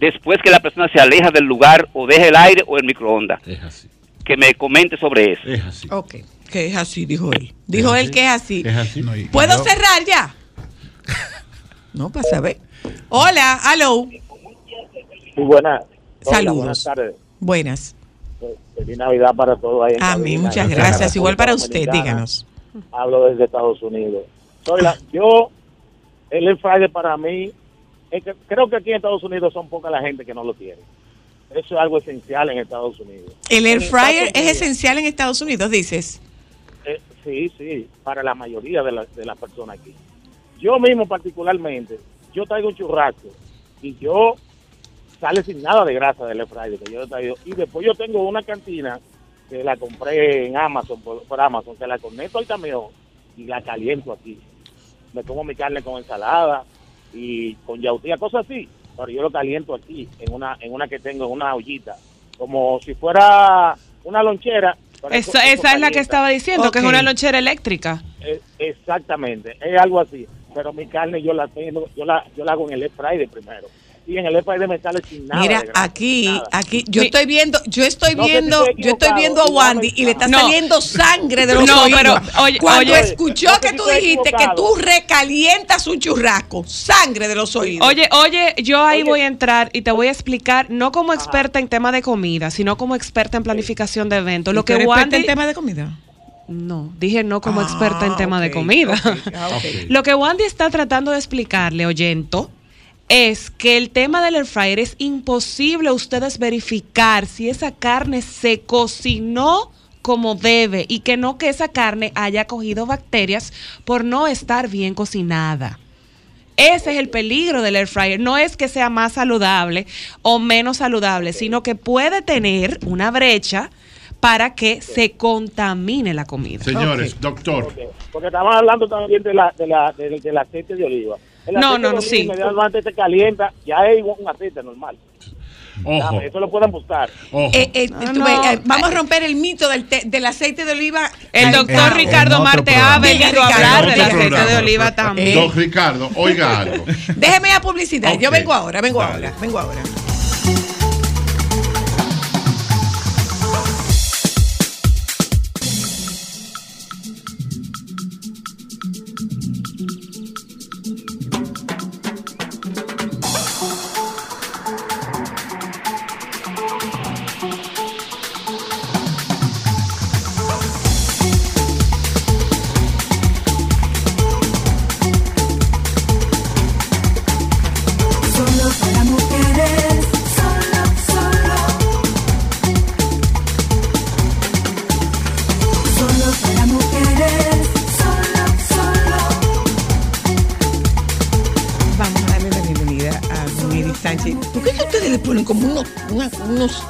después que la persona se aleja del lugar o deje el aire o el microondas. Es así. Que me comente sobre eso. Es así. Ok, que es así, dijo él. Dijo él que es así. Es así. No, ¿Puedo yo- cerrar ya? No, para saber. Hola, hello. Muy buenas. Hola, Saludos. Buenas tardes. Buenas. Feliz Navidad para todos ahí en A mí, cabina. muchas gracias. Igual para usted, díganos. Hablo desde Estados Unidos. Yo, el Air Fryer para mí, es que creo que aquí en Estados Unidos son poca la gente que no lo tiene. Eso es algo esencial en Estados Unidos. El air fryer es esencial en Estados Unidos, dices. eh, sí, sí, para la mayoría de, la- de las personas aquí. Yo mismo particularmente, yo traigo un churrasco y yo sale sin nada de grasa del air fryer que yo he traído. Y después yo tengo una cantina que la compré en Amazon, por, por Amazon, que la conecto al camión y la caliento aquí. Me como mi carne con ensalada y con yautía, cosas así. Pero yo lo caliento aquí, en una, en una que tengo, en una ollita. Como si fuera una lonchera. Esa, eso esa es la que estaba diciendo, que es una lonchera eléctrica. Eh, exactamente, es algo así. Pero mi carne yo la tengo, yo la, yo la hago en el air fryer primero. Y en el air fryer me sale sin nada. Mira, de grasa, aquí, nada. aquí, yo estoy viendo, yo estoy No sé si viendo, estoy yo estoy viendo a. Wandy y le está No. saliendo sangre de los No, oídos. pero, oye, Cuando oye. escuchó que si tú dijiste que tú recalientas un churrasco, sangre de los oídos. Oye, oye, yo ahí Oye. voy a entrar y te voy a explicar, no como experta en tema de comida, sino como experta en planificación de eventos. Lo ¿Tú que Wandy... en tema de comida? No, dije no como Ah, experta en tema de comida. ah. Lo que Wandy está tratando de explicarle, oyento, es que el tema del air fryer es imposible ustedes verificar si esa carne se cocinó como debe y que no que esa carne haya cogido bacterias por no estar bien cocinada. Ese es el peligro del air fryer. No es que sea más saludable o menos saludable, sino que puede tener una brecha para que se contamine la comida. Señores, doctor, Porque estamos hablando también de la, de la, del, del aceite de oliva. El No, no, no, sí. Inmediatamente se calienta, ya es un aceite normal. ojo, Eso lo pueden buscar. ojo. Eh, eh, No, tú no. ves, eh, vamos a romper el mito del, te- del aceite de oliva. El doctor ah, Ricardo Marte ha venido a hablar del aceite programa. de oliva también. Don Ricardo, oiga algo. Déjeme a publicidad. Yo vengo ahora, vengo Dale. ahora, vengo ahora.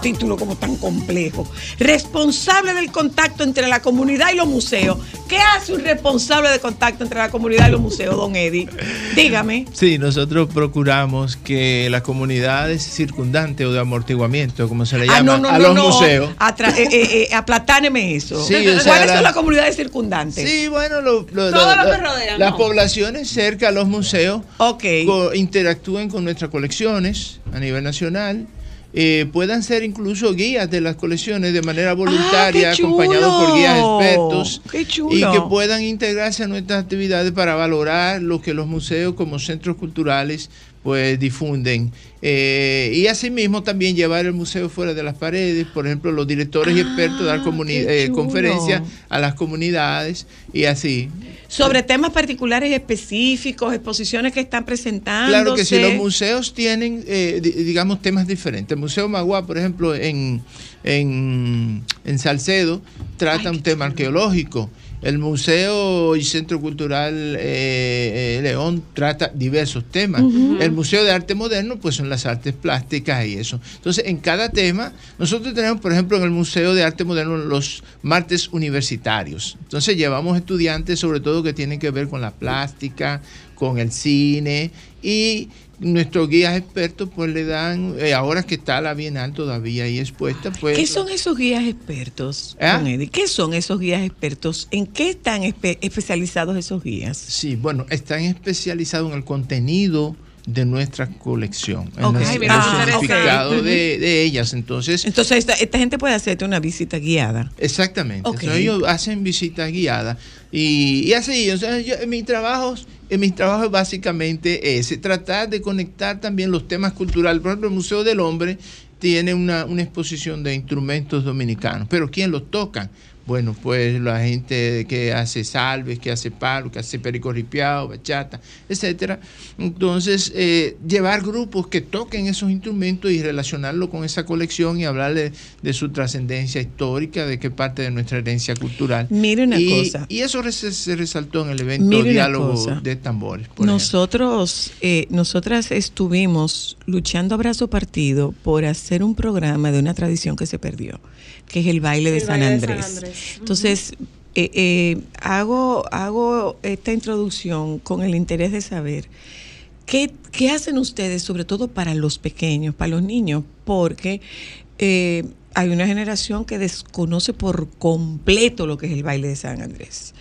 Títulos como tan complejos? Responsable del contacto entre la comunidad y los museos. ¿Qué hace un responsable de contacto entre la comunidad y los museos, don Eddie? Dígame. Sí, nosotros procuramos que las comunidades circundantes o de amortiguamiento, como se le Ah, llama, no, no, a no, los no. museos. Atra- eh, eh, eh, aplatáneme eso. Sí, o sea, ¿Cuáles la- son las comunidades circundantes? Sí, bueno, lo- lo- Todo lo- lo que lo- rodea, las poblaciones cerca a los museos co- interactúen con nuestras colecciones a nivel nacional. Eh, puedan ser incluso guías de las colecciones de manera voluntaria, Ah, qué acompañados por guías expertos y que puedan integrarse a nuestras actividades para valorar lo que los museos como centros culturales pues difunden. Eh, y asimismo también llevar el museo fuera de las paredes. Por ejemplo los directores y expertos dar Ah, eh, conferencias a las comunidades y así Sobre temas particulares específicos, exposiciones que están presentando. Claro que sí, los museos tienen, eh, di- digamos, temas diferentes. El Museo Magua, por ejemplo, en, en, en Salcedo, trata un tema arqueológico. El Museo y Centro Cultural eh, eh, León trata diversos temas. El Museo de Arte Moderno, pues son las artes plásticas y eso. Entonces, en cada tema, nosotros tenemos, por ejemplo, en el Museo de Arte Moderno los martes universitarios. Entonces, llevamos estudiantes, sobre todo, que tienen que ver con la plástica, con el cine y nuestros guías expertos pues le dan, eh, ahora que está la Bienal todavía ahí expuesta, pues... ¿Qué son esos guías expertos, ¿Ah? ¿Qué son esos guías expertos? ¿En qué están espe- especializados esos guías? Sí, bueno, están especializados en el contenido de nuestra colección, en Ok. el- Ay, el ah, significado ok. de, de ellas. Entonces, Entonces, esta, esta gente puede hacerte una visita guiada. Exactamente. Entonces, ellos hacen visitas guiadas y, y así. O sea, yo, en mi trabajo, en mis trabajos básicamente es tratar de conectar también los temas culturales. Por ejemplo, el Museo del Hombre tiene una, una exposición de instrumentos dominicanos, pero ¿quién los toca? Bueno, pues la gente que hace salves, que hace palo, que hace perico ripiado, bachata, etcétera. Entonces, eh, llevar grupos que toquen esos instrumentos y relacionarlo con esa colección y hablarle de su trascendencia histórica, de qué parte de nuestra herencia cultural. Mire una y, cosa. Y eso se resaltó en el evento Mire Diálogo de Tambores. por Nosotros, eh, nosotras estuvimos luchando a brazo partido por hacer un programa de una tradición que se perdió, que es el baile de, El San, baile de San Andrés. Andrés. Entonces, eh, eh, hago, hago esta introducción con el interés de saber qué, qué hacen ustedes, sobre todo para los pequeños, para los niños, porque eh, hay una generación que desconoce por completo lo que es el baile de San Andrés.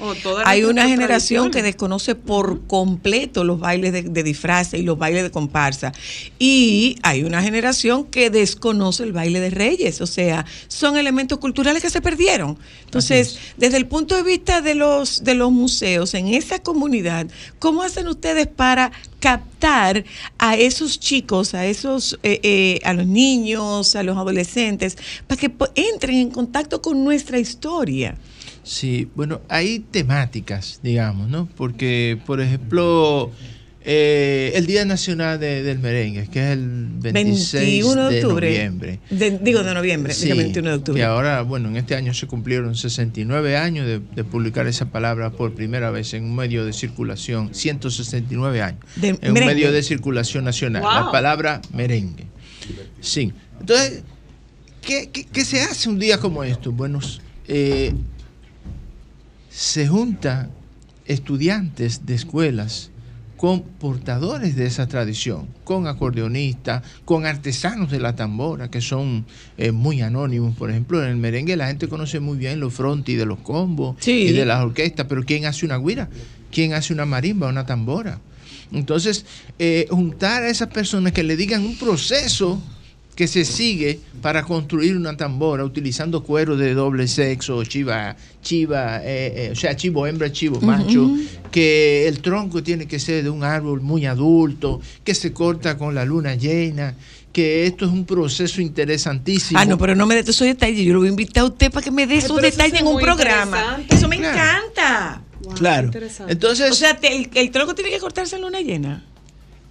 Hay una generación que desconoce por completo los bailes de, de disfraces y los bailes de comparsa. Y hay una generación que desconoce el baile de reyes. O sea, son elementos culturales que se perdieron. Entonces, desde el punto de vista de los, de los museos, en esa comunidad, ¿cómo hacen ustedes para captar a esos chicos, a esos, eh, eh, a los niños, a los adolescentes, para que entren en contacto con nuestra historia? Sí, bueno, hay temáticas, digamos, ¿no? Porque, por ejemplo, eh, el Día Nacional de- del Merengue, que es el 26 21 de noviembre. De- digo de noviembre, Sí, digo 21 de octubre. Y ahora, bueno, en este año se cumplieron 69 años de, publicar esa palabra por primera vez en un medio de circulación, 169 años, en un medio de circulación nacional, la palabra merengue. Sí, entonces, ¿qué, qué- qué se hace un día como esto? Bueno, eh, se juntan estudiantes de escuelas con portadores de esa tradición, con acordeonistas, con artesanos de la tambora, que son eh, muy anónimos. Por ejemplo, en el merengue la gente conoce muy bien los frontis de los combos Sí. y de las orquestas, pero ¿quién hace una guira? ¿Quién hace una marimba, una tambora? Entonces, eh, juntar a esas personas que le digan un proceso que se sigue para construir una tambora utilizando cuero de doble sexo, chiva, chiva, eh, eh, o sea, chivo hembra, chivo macho, que el tronco tiene que ser de un árbol muy adulto, que se corta con la luna llena, que esto es un proceso interesantísimo. Ah, no, pero no me dé esos detalles. Yo lo voy a invitar a usted para que me dé esos detalles es en un programa. Eso me Claro. encanta. Claro. Entonces, o sea, te- el, el tronco tiene que cortarse en luna llena.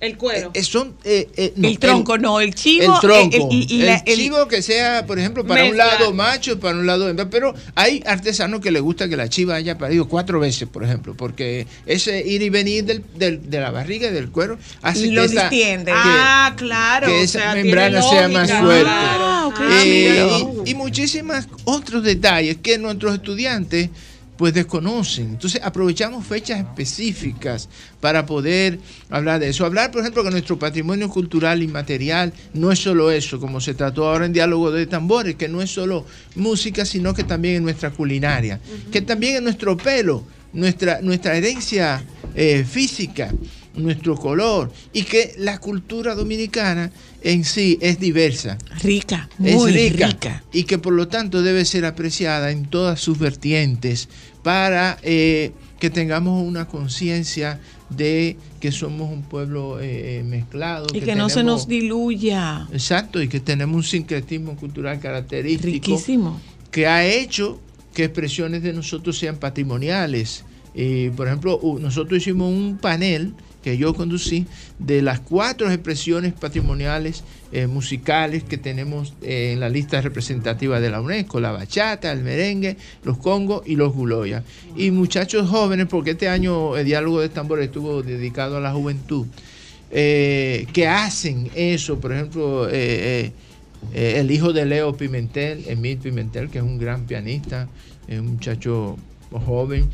El cuero. Eh, son, eh, eh, no, El tronco, no, el chivo, El tronco. el- el- El, la- el- chivo que sea, por ejemplo, para un lado macho, para un lado hembra. Pero hay artesanos que les gusta que la chiva haya parido cuatro veces, por ejemplo, porque ese ir y venir del, del- de la barriga y del cuero hace Lo que esa, distiende. que- Ah, claro. que o esa sea, membrana sea más fuerte. Claro. ok. Eh, míralo. y, y muchísimas otros detalles que nuestros estudiantes pues desconocen. Entonces aprovechamos fechas específicas para poder hablar de eso. Hablar, por ejemplo, que nuestro patrimonio cultural y material no es solo eso, como se trató ahora en Diálogo de Tambores, que no es solo música, sino que también en nuestra culinaria, que también en nuestro pelo, nuestra, nuestra herencia eh, física, nuestro color, y que la cultura dominicana en sí es diversa Rica, es muy rica, rica. y que por lo tanto debe ser apreciada en todas sus vertientes para eh, que tengamos una conciencia de que somos un pueblo eh, mezclado. Y que no se nos diluya. Exacto, y que tenemos un sincretismo cultural característico Riquísimo. que ha hecho que expresiones de nosotros sean patrimoniales. Eh, por ejemplo, nosotros hicimos un panel que yo conducí de las cuatro expresiones patrimoniales eh, musicales que tenemos eh, en la lista representativa de la UNESCO, la bachata, el merengue, los congos y los guloyas. Y muchachos jóvenes, porque este año el diálogo de tambores estuvo dedicado a la juventud, eh, que hacen eso, por ejemplo, el hijo de Leo Pimentel, Emil Pimentel, que es un gran pianista, es un muchacho joven.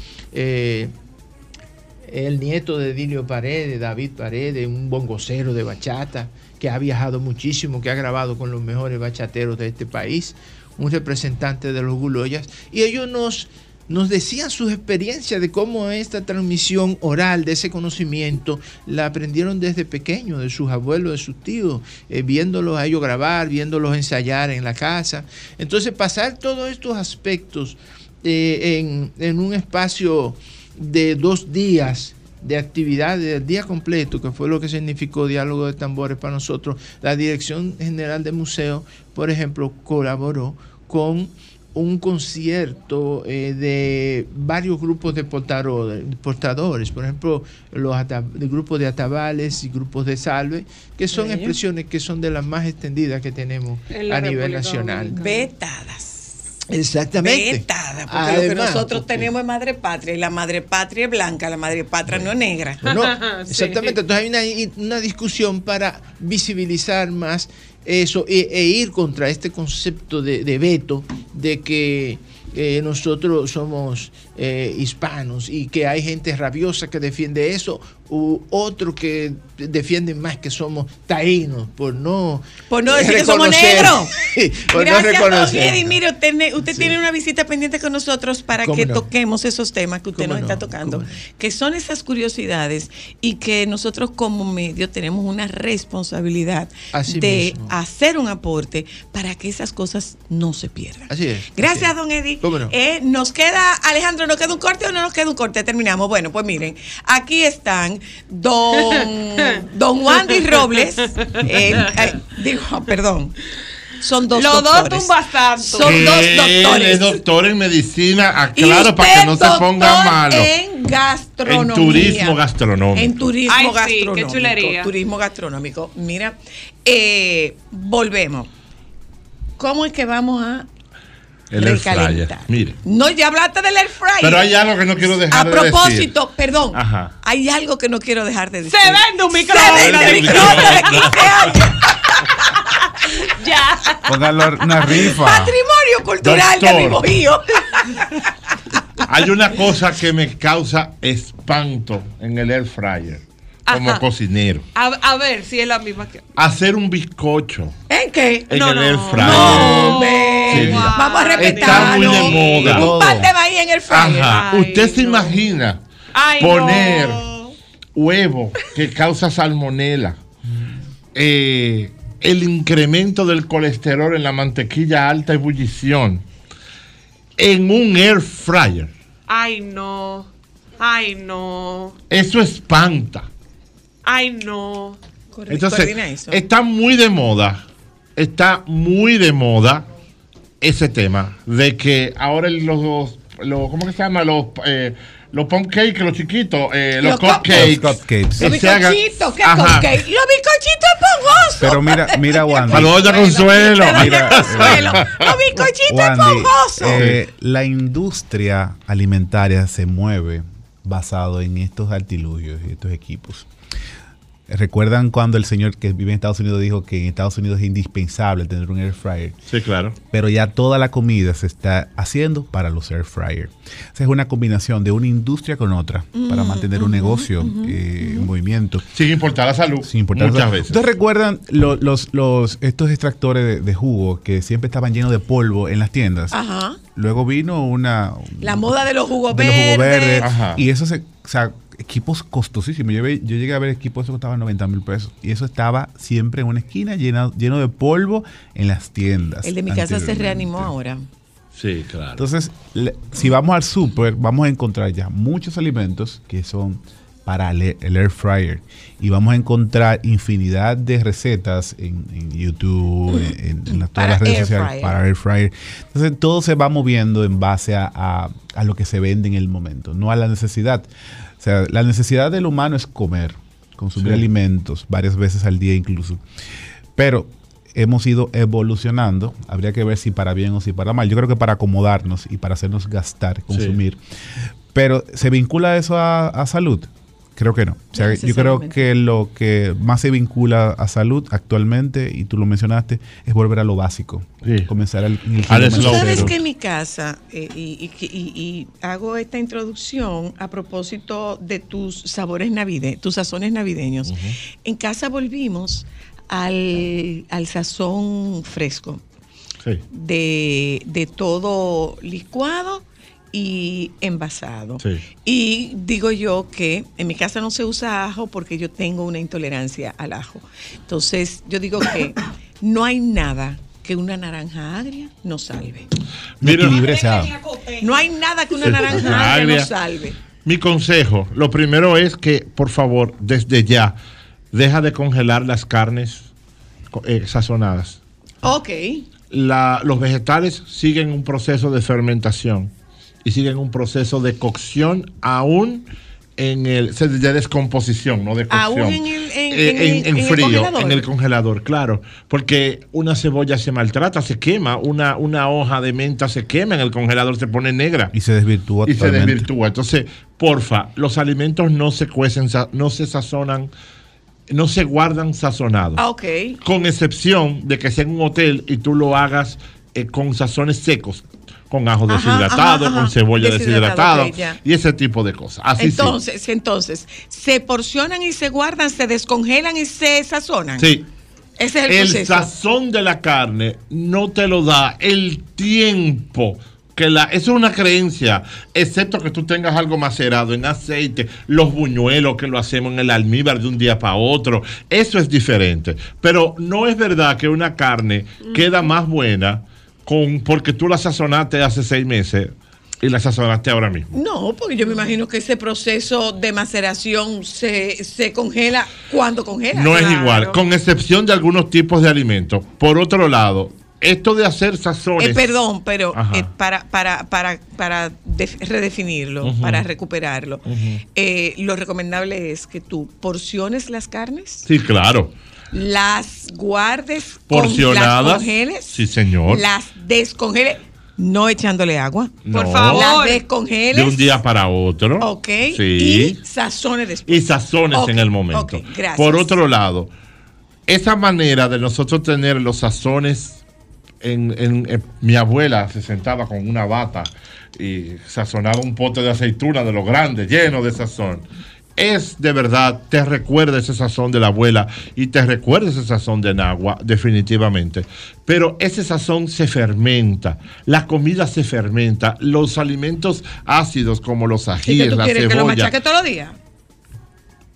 El nieto de Dilio Paredes, David Paredes, un bongocero de bachata, que ha viajado muchísimo, que ha grabado con los mejores bachateros de este país, un representante de los Guloyas, y ellos nos, nos decían sus experiencias de cómo esta transmisión oral de ese conocimiento la aprendieron desde pequeños, de sus abuelos, de sus tíos, eh, viéndolos a ellos grabar, viéndolos ensayar en la casa. Entonces, pasar todos estos aspectos eh, en, en un espacio de dos días de actividades del día completo, que fue lo que significó Diálogo de Tambores para nosotros, la Dirección General de Museo, por ejemplo, colaboró con un concierto eh, de varios grupos de portadores, portadores, por ejemplo, los ata- el grupo de atabales y grupos de salve, que son expresiones que son de las más extendidas que tenemos a nivel República nacional. Vetadas. Exactamente. Vetada, porque lo que nosotros porque- tenemos es madre patria y la madre patria es blanca, la madre patria no es negra. No, exactamente. Entonces hay una, una discusión para visibilizar más eso e, e ir contra este concepto de, de veto de que eh, nosotros somos eh, hispanos y que hay gente rabiosa que defiende eso u otro que defiende más que somos taínos por no Por no decir que somos negros. por no Gracias, don reconocer. Eddie. Mire, usted, usted tiene una visita pendiente con nosotros para ¿Cómo que no? toquemos esos temas que usted ¿Cómo nos no? está tocando, que son esas curiosidades y que nosotros como medio tenemos una responsabilidad Así de mismo. hacer un aporte para que esas cosas no se pierdan. Así es. Gracias, don Eddie. ¿Cómo no? Eh, nos queda, Alejandro, ¿nos queda un corte o no nos queda un corte? Terminamos. Bueno, pues miren, aquí están don, don Wandy Robles. eh, ay, digo, perdón. Son dos Los dos doctores. tumbastantos. Son dos doctores. es doctor en medicina, aclaro para que no se ponga malo. En gastronomía. En turismo gastronómico. En turismo Ay, sí, qué gastronómico. chulería. Turismo gastronómico. Mira, eh, volvemos. ¿Cómo es que vamos a El air fryer. recalentar? Mire. No, ya hablaste del air fryer. Pero hay algo que no quiero dejar A de decir. propósito, perdón, Ajá. hay algo que no quiero dejar de decir. Se vende un vende Se vende un microondas de microondas. 15 años. ya. Póngalo una rifa. Patrimonio cultural de mi bohío. Hay una cosa que me causa espanto en el air fryer como Ajá. cocinero. A, a ver si es la misma que. Hacer un bizcocho ¿En qué? en No, el no. air fryer. No, hombre. Sí, mira. Vamos a Está muy de respetarlo. moda. Un pan de maíz en el fryer. Ajá. Ay, Usted se imagina Ay, poner no. huevo que causa salmonela, eh, el incremento del colesterol en la mantequilla a alta ebullición en un air fryer. Ay, no. Ay, no. Eso espanta. Ay, no. Correcto, Entonces, está muy de moda, está muy de moda ese tema de que ahora los, los ¿cómo que se llama? Los, eh, los pancakes, los chiquitos, eh, los, Los cupcakes. Los cupcakes. Los bizcochitos, ¿qué Ajá. cupcake? Los bizcochitos esponjosos. Pero mira, mira, Wandy. Saludos de Consuelo. Mira, Consuelo. Los bizcochitos Wandy, esponjosos. eh, la industria alimentaria se mueve basado en estos artilugios y estos equipos. ¿Recuerdan cuando el señor que vive en Estados Unidos dijo que en Estados Unidos es indispensable tener un air fryer? Sí, claro. Pero ya toda la comida se está haciendo para los air fryer. O sea, es una combinación de una industria con otra para Mm, mantener un negocio eh, en movimiento. Sin importar la salud. Sin importar Muchas la- veces. ¿Ustedes recuerdan lo- los, los, estos extractores de, de jugo que siempre estaban llenos de polvo en las tiendas? Ajá. Luego vino una La moda de los jugos de los jugos verdes. verdes. Y eso se, o sea, equipos costosísimos. Yo, llegué a ver equipos que costaban 90 mil pesos. Y eso estaba siempre en una esquina lleno, lleno de polvo en las tiendas. El de mi casa se reanimó ahora. Sí, claro. Entonces, le- si vamos al súper, vamos a encontrar ya muchos alimentos que son para el, el air fryer. Y vamos a encontrar infinidad de recetas en, en YouTube, en, en las- todas las redes sociales fryer. para air fryer. Entonces, todo se va moviendo en base a, a- a lo que se vende en el momento, no a la necesidad. O sea, la necesidad del humano es comer, consumir Sí. alimentos varias veces al día incluso. Pero hemos ido evolucionando. Habría que ver si para bien o si para mal. Yo creo que para acomodarnos y para hacernos gastar, consumir. Pero ¿se vincula eso a, a salud? Creo que no. O sea, yo creo que lo que más se vincula a salud actualmente, y tú lo mencionaste, es volver a lo básico. Comenzar al, Al. Sabes que en mi casa, eh, y, y- y- y hago esta introducción a propósito de tus sabores navideños, tus sazones navideños. En casa volvimos al, al sazón fresco Sí. de, de todo licuado y envasado. Sí. Y digo yo que en mi casa no se usa ajo porque yo tengo una intolerancia al ajo. Entonces, yo digo que no hay nada que una naranja agria no salve. Mira-. No hay nada que una naranja agria no salve. Mi consejo, lo primero es que, por favor, desde ya, deja de congelar las carnes eh, sazonadas. Ok. La- los vegetales siguen un proceso de fermentación y siguen un proceso de cocción aún en el de descomposición, no de cocción. Aún en el- en- Eh, en el- en el frío, congelador. en el congelador, claro, porque una cebolla se maltrata, se quema, una, una hoja de menta se quema en el congelador, se pone negra Y se desvirtúa y se desvirtúa. Entonces, porfa, los alimentos no se cuecen, no se sazonan, no se guardan sazonados. Ah, ok. Con excepción de que sea en un hotel y tú lo hagas eh, con sazones secos, con ajo deshidratado, ajá, ajá. con cebolla Deshidratado, deshidratada y ese tipo de cosas. Así entonces, entonces, se porcionan y se guardan, se descongelan y se sazonan. sí. Sí. Ese es el, El proceso. sazón de la carne no te lo da el tiempo. Que la, eso es una creencia, excepto que tú tengas algo macerado en aceite, los buñuelos que lo hacemos en el almíbar de un día para otro, eso es diferente. Pero no es verdad que una carne queda más buena con, porque tú la sazonaste hace seis meses y la sazonaste ahora mismo. No, porque yo me imagino que ese proceso de maceración se, se congela cuando congela. No es igual, con excepción de algunos tipos de alimentos. Por otro lado, esto de hacer sazones. Eh, perdón, pero eh, para, para, para, para def- redefinirlo, para recuperarlo, eh, lo recomendable es que tú porciones las carnes, Sí, claro. Las guardes, Porcionadas. las congeles, Sí, señor. las descongeles, no echándole agua. No. Las descongeles. De un día para otro. Ok. Sí. Y sazones después. Y sazones en el momento. ok, gracias. Por otro lado, esa manera de nosotros tener los sazones. En, en- en- mi abuela se sentaba con una bata y sazonaba un pote de aceituna de los grandes, lleno de sazón. Es de verdad, te recuerda ese sazón de la abuela y te recuerda ese sazón de Nagua, definitivamente. Pero ese sazón se fermenta, la comida se fermenta, los alimentos ácidos como los ¿Y que ajíes, la quieres que lo cebolla machaque todos los días?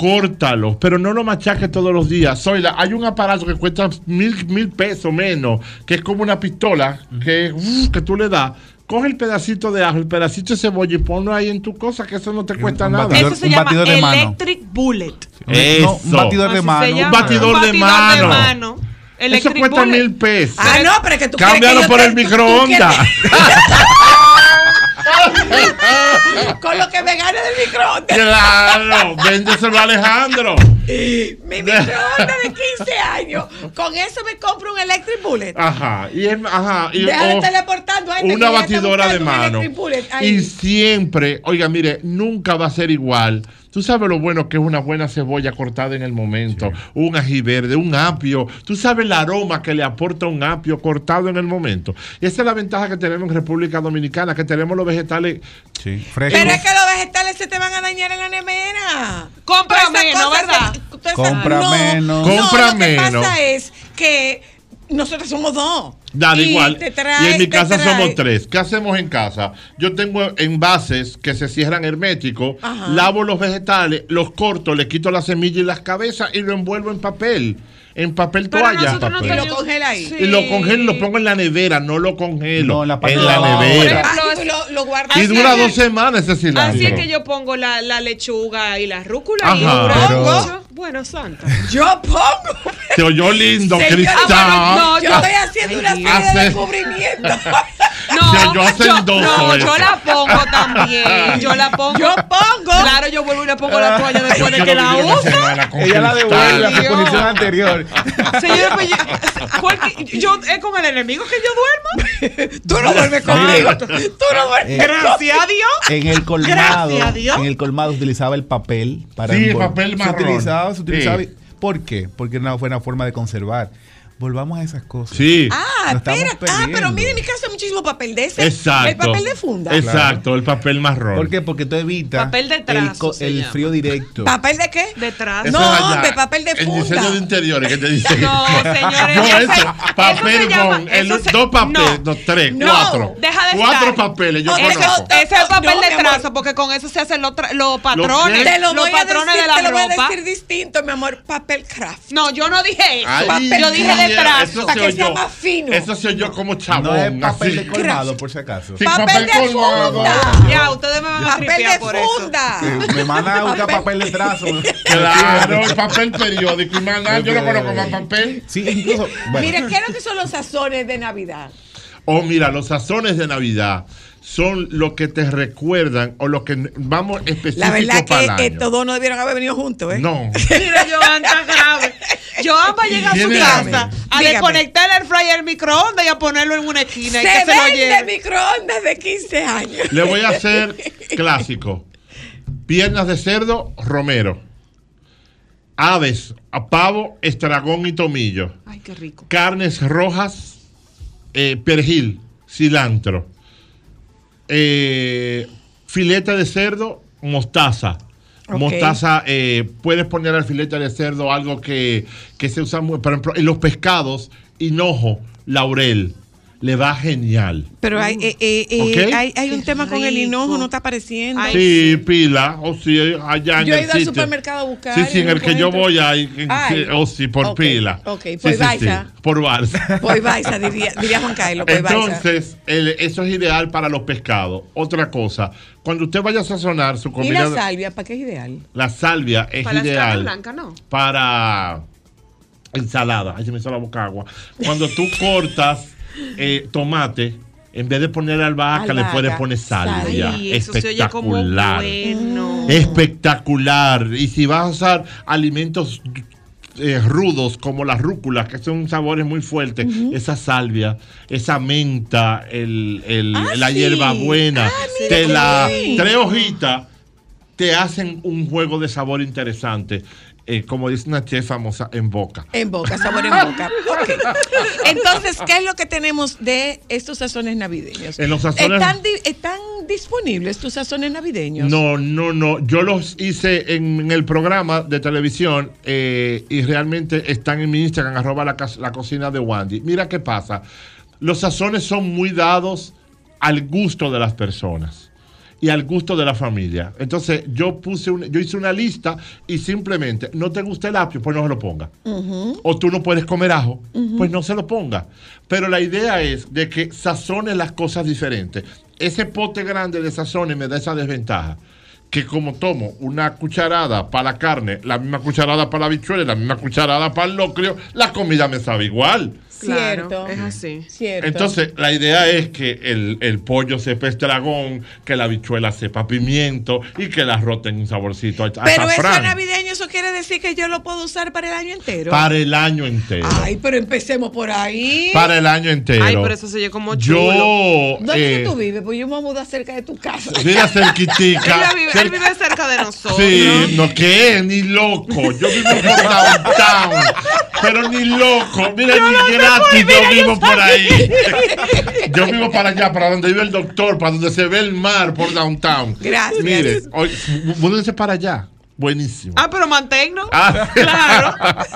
córtalo, pero no lo machaques todos los días. Zoila, hay un aparato que cuesta mil, mil pesos menos, que es como una pistola que, uf, que tú le das. Coge el pedacito de ajo, el pedacito de cebolla y ponlo ahí en tu cosa, que eso no te cuesta un nada. batidor- Eso se un llama batidor de mano. Electric Bullet. Eso. No, un batidor de mano. Un batidor de mano. mano. Eso cuesta Bullet. mil pesos. Ah, no, pero es que tú Cámbialo que por te- el microondas. Con lo que me gane del microondas. Claro, véndeselo a Alejandro. Mi microondas de 15 años. Con eso me compro un Electric Bullet. Ajá, y, es- ajá, y Deja de o teleportando a este una batidora de mano. Ahí. Y siempre, oiga, mire, nunca va a ser igual. Tú sabes lo bueno que es una buena cebolla cortada en el momento, un ají verde, un apio. Tú sabes el aroma que le aporta un apio cortado en el momento. Y esa es la ventaja que tenemos en República Dominicana, que tenemos los vegetales Sí, Pero es que los vegetales se te van a dañar en la nevera. Compra menos, ¿verdad? Compra no, menos. no, Compra lo que menos. pasa es que nosotros somos dos. Da igual. y en mi casa somos tres. ¿Qué hacemos en casa? Yo tengo envases que se cierran herméticos, lavo los vegetales, los corto, le quito la semilla y las cabezas y lo envuelvo en papel. En papel Pero toalla. nosotros no Papel. Y lo congela ahí. Y lo congelo, lo pongo en la nevera, no lo congelo. No, en la parte en de la nevera. Ah, y lo, lo. Y dura dos semanas ese cilantro. Así es que yo pongo la, la lechuga y la rúcula y Ajá. dura Pero- mucho. Bueno, santa. Yo pongo. Te oyó lindo, Señor, Cristal. ah, bueno, no, yo Ah, estoy haciendo una serie Hace- de descubrimientos. Se oyó hacendoso no, yo la pongo también. Yo la pongo. Yo pongo. Claro, yo vuelvo y le pongo la toalla después de Yo que no la uso. Ella la devuelve a Dios. posición anterior. Señor, pues yo, ¿cuál que- yo- es con el enemigo que yo duermo. Tú no duermes conmigo. Tú no duermes. Eh, Gracias a Dios. En el colmado, Gracias a Dios. en el colmado utilizaba el papel para Sí, envol- papel Se marrón. utilizaba, se utilizaba. Sí. ¿Por qué? Porque no fue una forma de conservar. Volvamos a esas cosas. Sí. Ah, espera. Ah, pero mire, en mi casa hay muchísimo papel de ese. Exacto. El papel de funda. Exacto, el papel marrón. ¿Por qué? Porque tú evitas Papel de el, trazo el frío directo. ¿Papel de qué? Detrás. Eso No, hombre, papel de El funda. diseño de interiores que te dice. No, señores, No, eso- papel se llama- con el- se- dos papeles, no. no, tres, No, cuatro. deja de Cuatro estar. papeles, yo Ese, conozco. ese es el papel No, de trazo, porque con eso se hacen los, tra- los patrones, Te lo los voy a patrones decir, de la te lo voy a decir distinto, mi amor. Papel craft. No, yo no dije eso. Ay, yo dije de sí. Eso Para se que sea oyó. más fino. Eso se oyó como chabón. no es papel así. de colmado, por si acaso. Sí, Papel de colmado. funda. Ya, ustedes me van a Papel de por eso. funda. Eh, Me mandan a buscar papel de trazo. Claro, el papel periódico. Y nada, yo no conozco más papel. Sí, incluso. Bueno, Mira, ¿qué es lo que son los sazones de Navidad? Oh, mira, los sazones de Navidad son lo que te recuerdan o lo que vamos específico La verdad para que estos dos no debieron haber venido juntos, ¿eh? No. Mira, Joan, tan grave. Joan va a llegar a su casa a Dígame. desconectar el fryer del microondas y a ponerlo en una esquina y Se que se lo lleve. microondas de 15 años. Le voy a hacer clásico. Piernas de cerdo, romero. Aves, a pavo, estragón y tomillo. Ay, qué rico. Carnes rojas, eh, perejil, cilantro. Eh, filete de cerdo, mostaza. Ok. Mostaza, eh, puedes poner al filete de cerdo algo que, que se usa muy, por ejemplo, en los pescados, hinojo, laurel. Le va genial. Pero hay, eh, eh, eh, Ok. hay, hay un Qué tema con el hinojo, no está apareciendo. Ay, Sí, pila, o sí, allá en Yo he el ido al supermercado a buscar. Sí, sí, y en el que yo voy ahí, en- Ay. sí, o sí, por pila. ok, por sí, Baiza. sí, por balsa. Voy Baiza, diría, diría Juan Carlos. Voy Baiza. Entonces, el- eso es ideal para los pescados. Otra cosa, cuando usted vaya a sazonar su ¿Y comida, la salvia? ¿Para qué es ideal? la salvia es Para ideal blanca, ¿no? para ensalada. Ay, se me hizo la boca agua. Cuando tú cortas eh, tomate, en vez de poner albahaca, le puedes poner salvia. Ay, eso se oye como Espectacular. bueno. Espectacular. Y si vas a usar alimentos eh, rudos como las rúculas, que son sabores muy fuertes, esa salvia, esa menta, el, el- Ah, la sí. hierba buena, Ah, te la bien. tres hojitas te hacen un juego de sabor interesante. Eh, como dice una chef famosa, en boca. En boca, sabor en boca. Ok. Entonces, ¿qué es lo que tenemos de estos sazones navideños? En los sazones- ¿Están, di- ¿Están disponibles tus sazones navideños? No, no, no. Yo los hice en, el programa de televisión eh, y realmente están en mi Instagram, arroba la, la cocina de Wandy. Mira qué pasa. Los sazones son muy dados al gusto de las personas y al gusto de la familia. Entonces, yo puse un- yo hice una lista y simplemente, no te gusta el apio, pues no se lo ponga. O tú no puedes comer ajo, pues no se lo ponga. Pero la idea es de que sazone las cosas diferentes. Ese pote grande de sazones me da esa desventaja. que como tomo una cucharada para la carne, la misma cucharada para la bichuela la misma cucharada para el locrio, la comida me sabe igual. Claro, es así. Cierto. Entonces, la idea es que el, el pollo sepa estragón, que la bichuela sepa pimiento y que el arroz tenga un saborcito a Pero eso es navideño, eso quiere decir que yo lo puedo usar para el año entero. para el año entero. Ay, pero empecemos por ahí. Para el año entero. Ay, pero eso se oye como Yo, chulo. ¿Dónde eh, tú vives? Pues yo me voy a mudar cerca de tu casa. Mira, cerquitica. Él vive, él vive cerca de nosotros. Sí, no que ni loco. Yo vivo por downtown. Pero ni loco. Mira, Yo ni gratis yo vivo por ahí. Yo vivo para allá, para donde vive el doctor, para donde se ve el mar por downtown. Gracias. Mire, hoy, múdense para allá. Buenísimo. Ah, pero manténnos. Ah. Claro.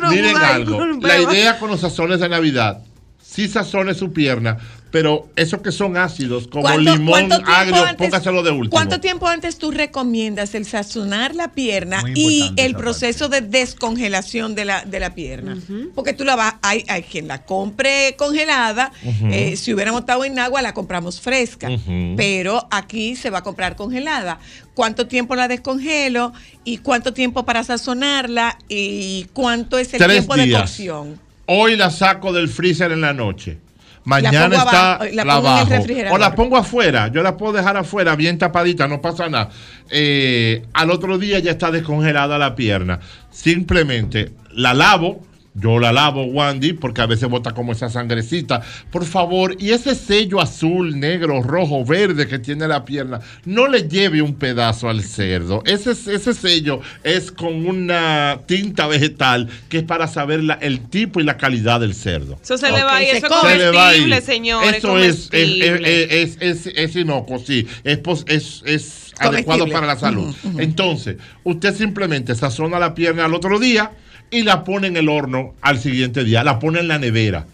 No Miren algo. La idea con los sazones de Navidad, sí sazone su pierna, pero esos que son ácidos, como ¿Cuánto- limón agrio, antes- póngaselo de último. ¿Cuánto tiempo antes tú recomiendas el sazonar la pierna y el proceso de descongelación de la, de la pierna? Porque tú la vas, hay, hay quien la compre congelada, eh, si hubiéramos estado en agua la compramos fresca, pero aquí se va a comprar congelada. ¿Cuánto tiempo la descongelo y cuánto tiempo para sazonarla y cuánto es el Tres tiempo de cocción? Hoy la saco del freezer en la noche. Mañana está la en el refrigerador. O la pongo afuera. Yo la puedo dejar afuera, bien tapadita, no pasa nada. Eh, al otro día ya está descongelada la pierna. Simplemente la lavo. Yo la lavo, Wandy, porque a veces bota como esa sangrecita. Por favor, y ese sello azul, negro, rojo, verde que tiene la pierna, no le lleve un pedazo al cerdo. Ese, ese sello es con una tinta vegetal que es para saber la- el tipo y la calidad del cerdo. Eso se le va y se eso es Se le va ahí. comestible, señores. Eso es, es, comestible. es, es, es, es inocuo, sí. Es, pos- es, es adecuado para la salud. Entonces, usted simplemente sazona la pierna al otro día y la pone en el horno al siguiente día. La pone en la nevera.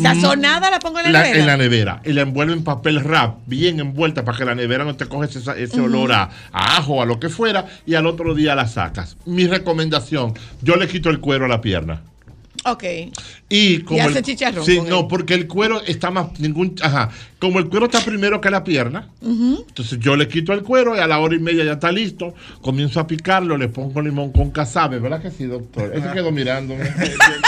Sazonada la pongo en la, La- nevera. en la nevera y la envuelve en papel wrap, bien envuelta para que la nevera no te coge ese, ese olor a, a ajo, a lo que fuera, y al otro día la sacas. Mi recomendación, yo le quito el cuero a la pierna. Ok. Y como hace el- chicharrón Sí, no, porque el cuero está más ningún, ajá, como el cuero está primero que la pierna, entonces yo le quito el cuero y a la hora y media ya está listo, comienzo a picarlo, le pongo limón con casabe, ¿verdad que sí, doctor? Ese quedó mirándome.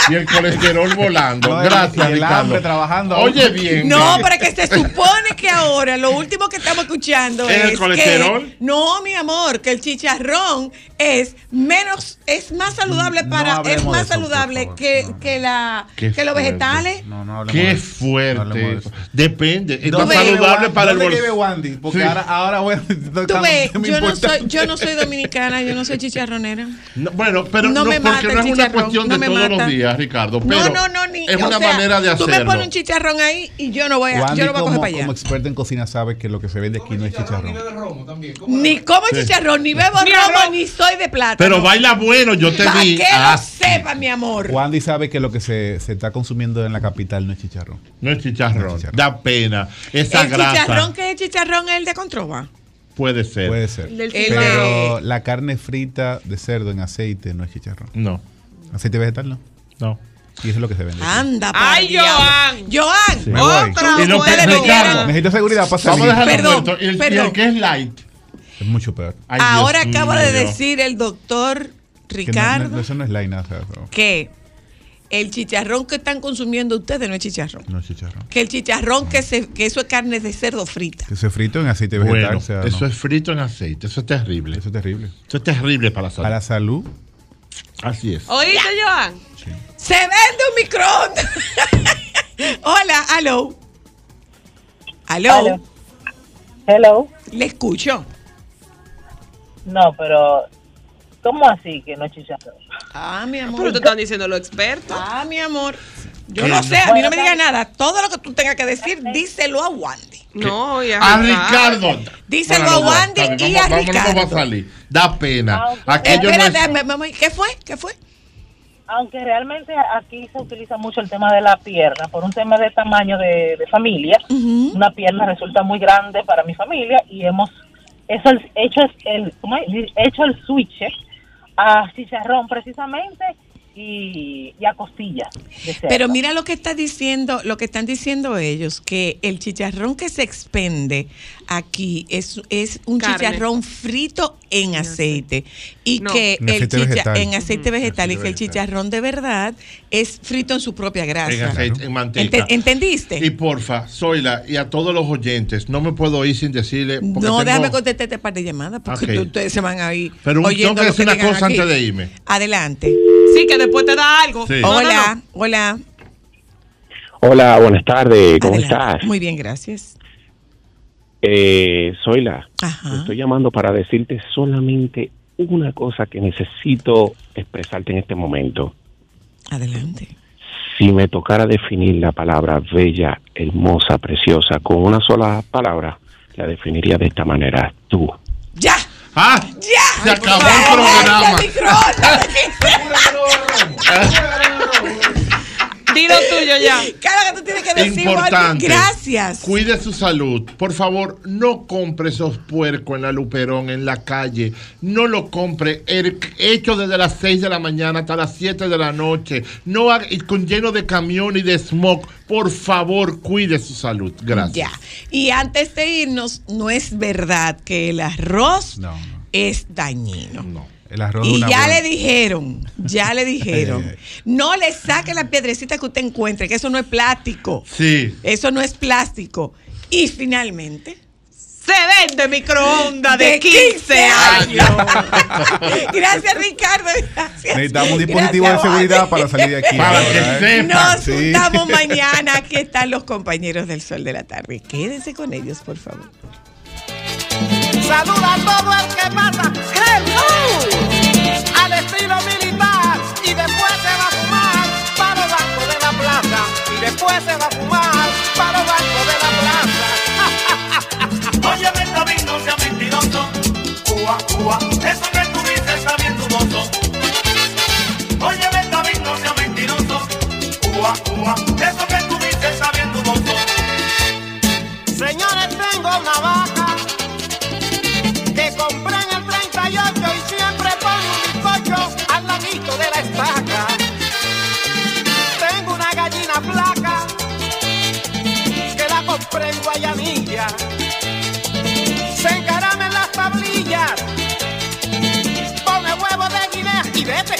y el colesterol volando. No, Gracias, y el Ricardo. hambre trabajando. Oye bien. No, pero que se supone que ahora lo último que estamos escuchando ¿Es es, el colesterol? que no, mi amor, que el chicharrón es menos, es más saludable No para, es más eso, saludable favor. que, que la Qué que los vegetales. No, no Qué fuerte. eso. Depende. Es más ¿Dónde vive saludable Wandy? para el ¿Dónde vive bolsillo. Wandy? Porque Sí. ahora, ahora voy a Tú ves, yo no soy, yo no soy dominicana, yo no soy chicharronera. No, bueno, pero No no, me porque mata no es una cuestión no de todos mata. los días, Ricardo. No, Pero no, no, ni. es una sea, manera de Tú me hacerlo. pones un chicharrón ahí y yo no voy a, Wandy yo no voy a coger para allá. como experta en cocina sabe que lo que se vende aquí no es chicharrón. Ni como chicharrón, ni bebo Ni romo, ni soy de plata. Pero baila bueno, yo te Para vi. que lo sepa, mi amor. Wandy sabe que lo que se, se está consumiendo en la capital no. No es chicharrón. No es chicharrón. Da pena. Esa el grasa chicharrón que es chicharrón es el de Controva. puede ser. Puede ser. El Pero la carne frita de cerdo en aceite no es chicharrón. No, ¿Aceite vegetal no? no. Y eso es lo que se vende. aquí. Anda, Ay. Joan. Joan. Me voy. Otra Y vieran. Necesito seguridad para Vamos salir. a dejarlo Perdón. Y el, y perdón. el que es light. Es mucho peor. Ay, Ahora Dios acaba de decir el doctor Que no- Ricardo no- eso no es la nada. pero que el chicharrón que están consumiendo ustedes no es chicharrón. No es chicharrón. Que el chicharrón que, se, que eso es carne de cerdo frita. Que se frito en aceite vegetal. Bueno, o sea, eso no. es frito en aceite. Eso es terrible. Eso es terrible. Eso es terrible para la salud. Para la salud, Así es. ¿Oíste, Joan? Se vende un microondas. Hola, aló. Aló. Aló. Hello. Le escucho. No, pero ¿cómo así que no es chicharrón? Ah, mi amor. Pero te están diciendo los expertos. Ah, mi amor. Yo ¿Qué? no sé, a mí no me digas nada. Todo lo que tú tengas que decir, díselo a Wandy. No, y A Ricardo. Díselo Bueno, a Wandy y a vamos- Ricardo. vamos a salir. Da pena. Aunque- Aquello no es- Espérate, me- me- ¿qué fue? ¿Qué fue? Aunque realmente aquí se utiliza mucho el tema de la pierna, por un tema de tamaño de, de familia, una pierna resulta muy grande para mi familia y hemos eso hecho es el hecho el switch a chicharrón precisamente y, y a costillas. Pero mira lo que está diciendo, lo que están diciendo ellos, que el chicharrón que se expende aquí es, es un Carne. chicharrón frito en aceite y No. que En el aceite chicha- vegetal. en aceite vegetal y que el chicharrón de verdad es frito en su propia grasa. En aceite, en manteca. Ente- ¿Entendiste? Y porfa, Zoila, y a todos los oyentes, no me puedo ir sin decirle. no, tengo- déjame contestarte este par de llamadas porque ustedes se van a ir. Pero un- oyendo tengo que decir una cosa aquí. antes de irme. Adelante. Sí, que después te da algo. Sí. No, no, hola, no. hola. Hola, buenas tardes, ¿cómo Adelante. estás? Muy bien, gracias. Eh, soy la. Ajá. Estoy llamando para decirte solamente una cosa que necesito expresarte en este momento. Adelante. Si me tocara definir la palabra bella, hermosa, preciosa con una sola palabra, la definiría de esta manera, tú. ¡Ya! ¡Ah! ¡Ya! Se acabó ¡Ya! el programa. Dilo tuyo ya. Claro que tú tienes que decir Importante. Gracias. Cuide su salud. Por favor, no compre esos puercos en la Luperón, en la calle. No lo compre el- hecho desde las 6 de la mañana hasta las 7 de la noche. No haga- y con lleno de camión y de smog. Por favor, cuide su salud. Gracias. Ya. Y antes de irnos, no es verdad que el arroz es dañino. El arroz es Y ya buena- le dijeron, ya le dijeron, no le saque la piedrecita que usted encuentre, que eso no es plástico. Sí. Eso no es plástico. Y finalmente, Se vende microondas de 15 años. Gracias, Ricardo. Gracias. Necesitamos un dispositivo de seguridad Juan. para salir de aquí. Para ahora, que ¿eh? sepa. Nos Sí. juntamos mañana. Aquí están los compañeros del Sol de la Tarde. Quédense con ellos, por favor. Saluda a todo el que pasa. ¡Hello! poeta ela é fumava. sobre en Guayanilla, se encaramen las tablillas, pone huevo de guinea y vete.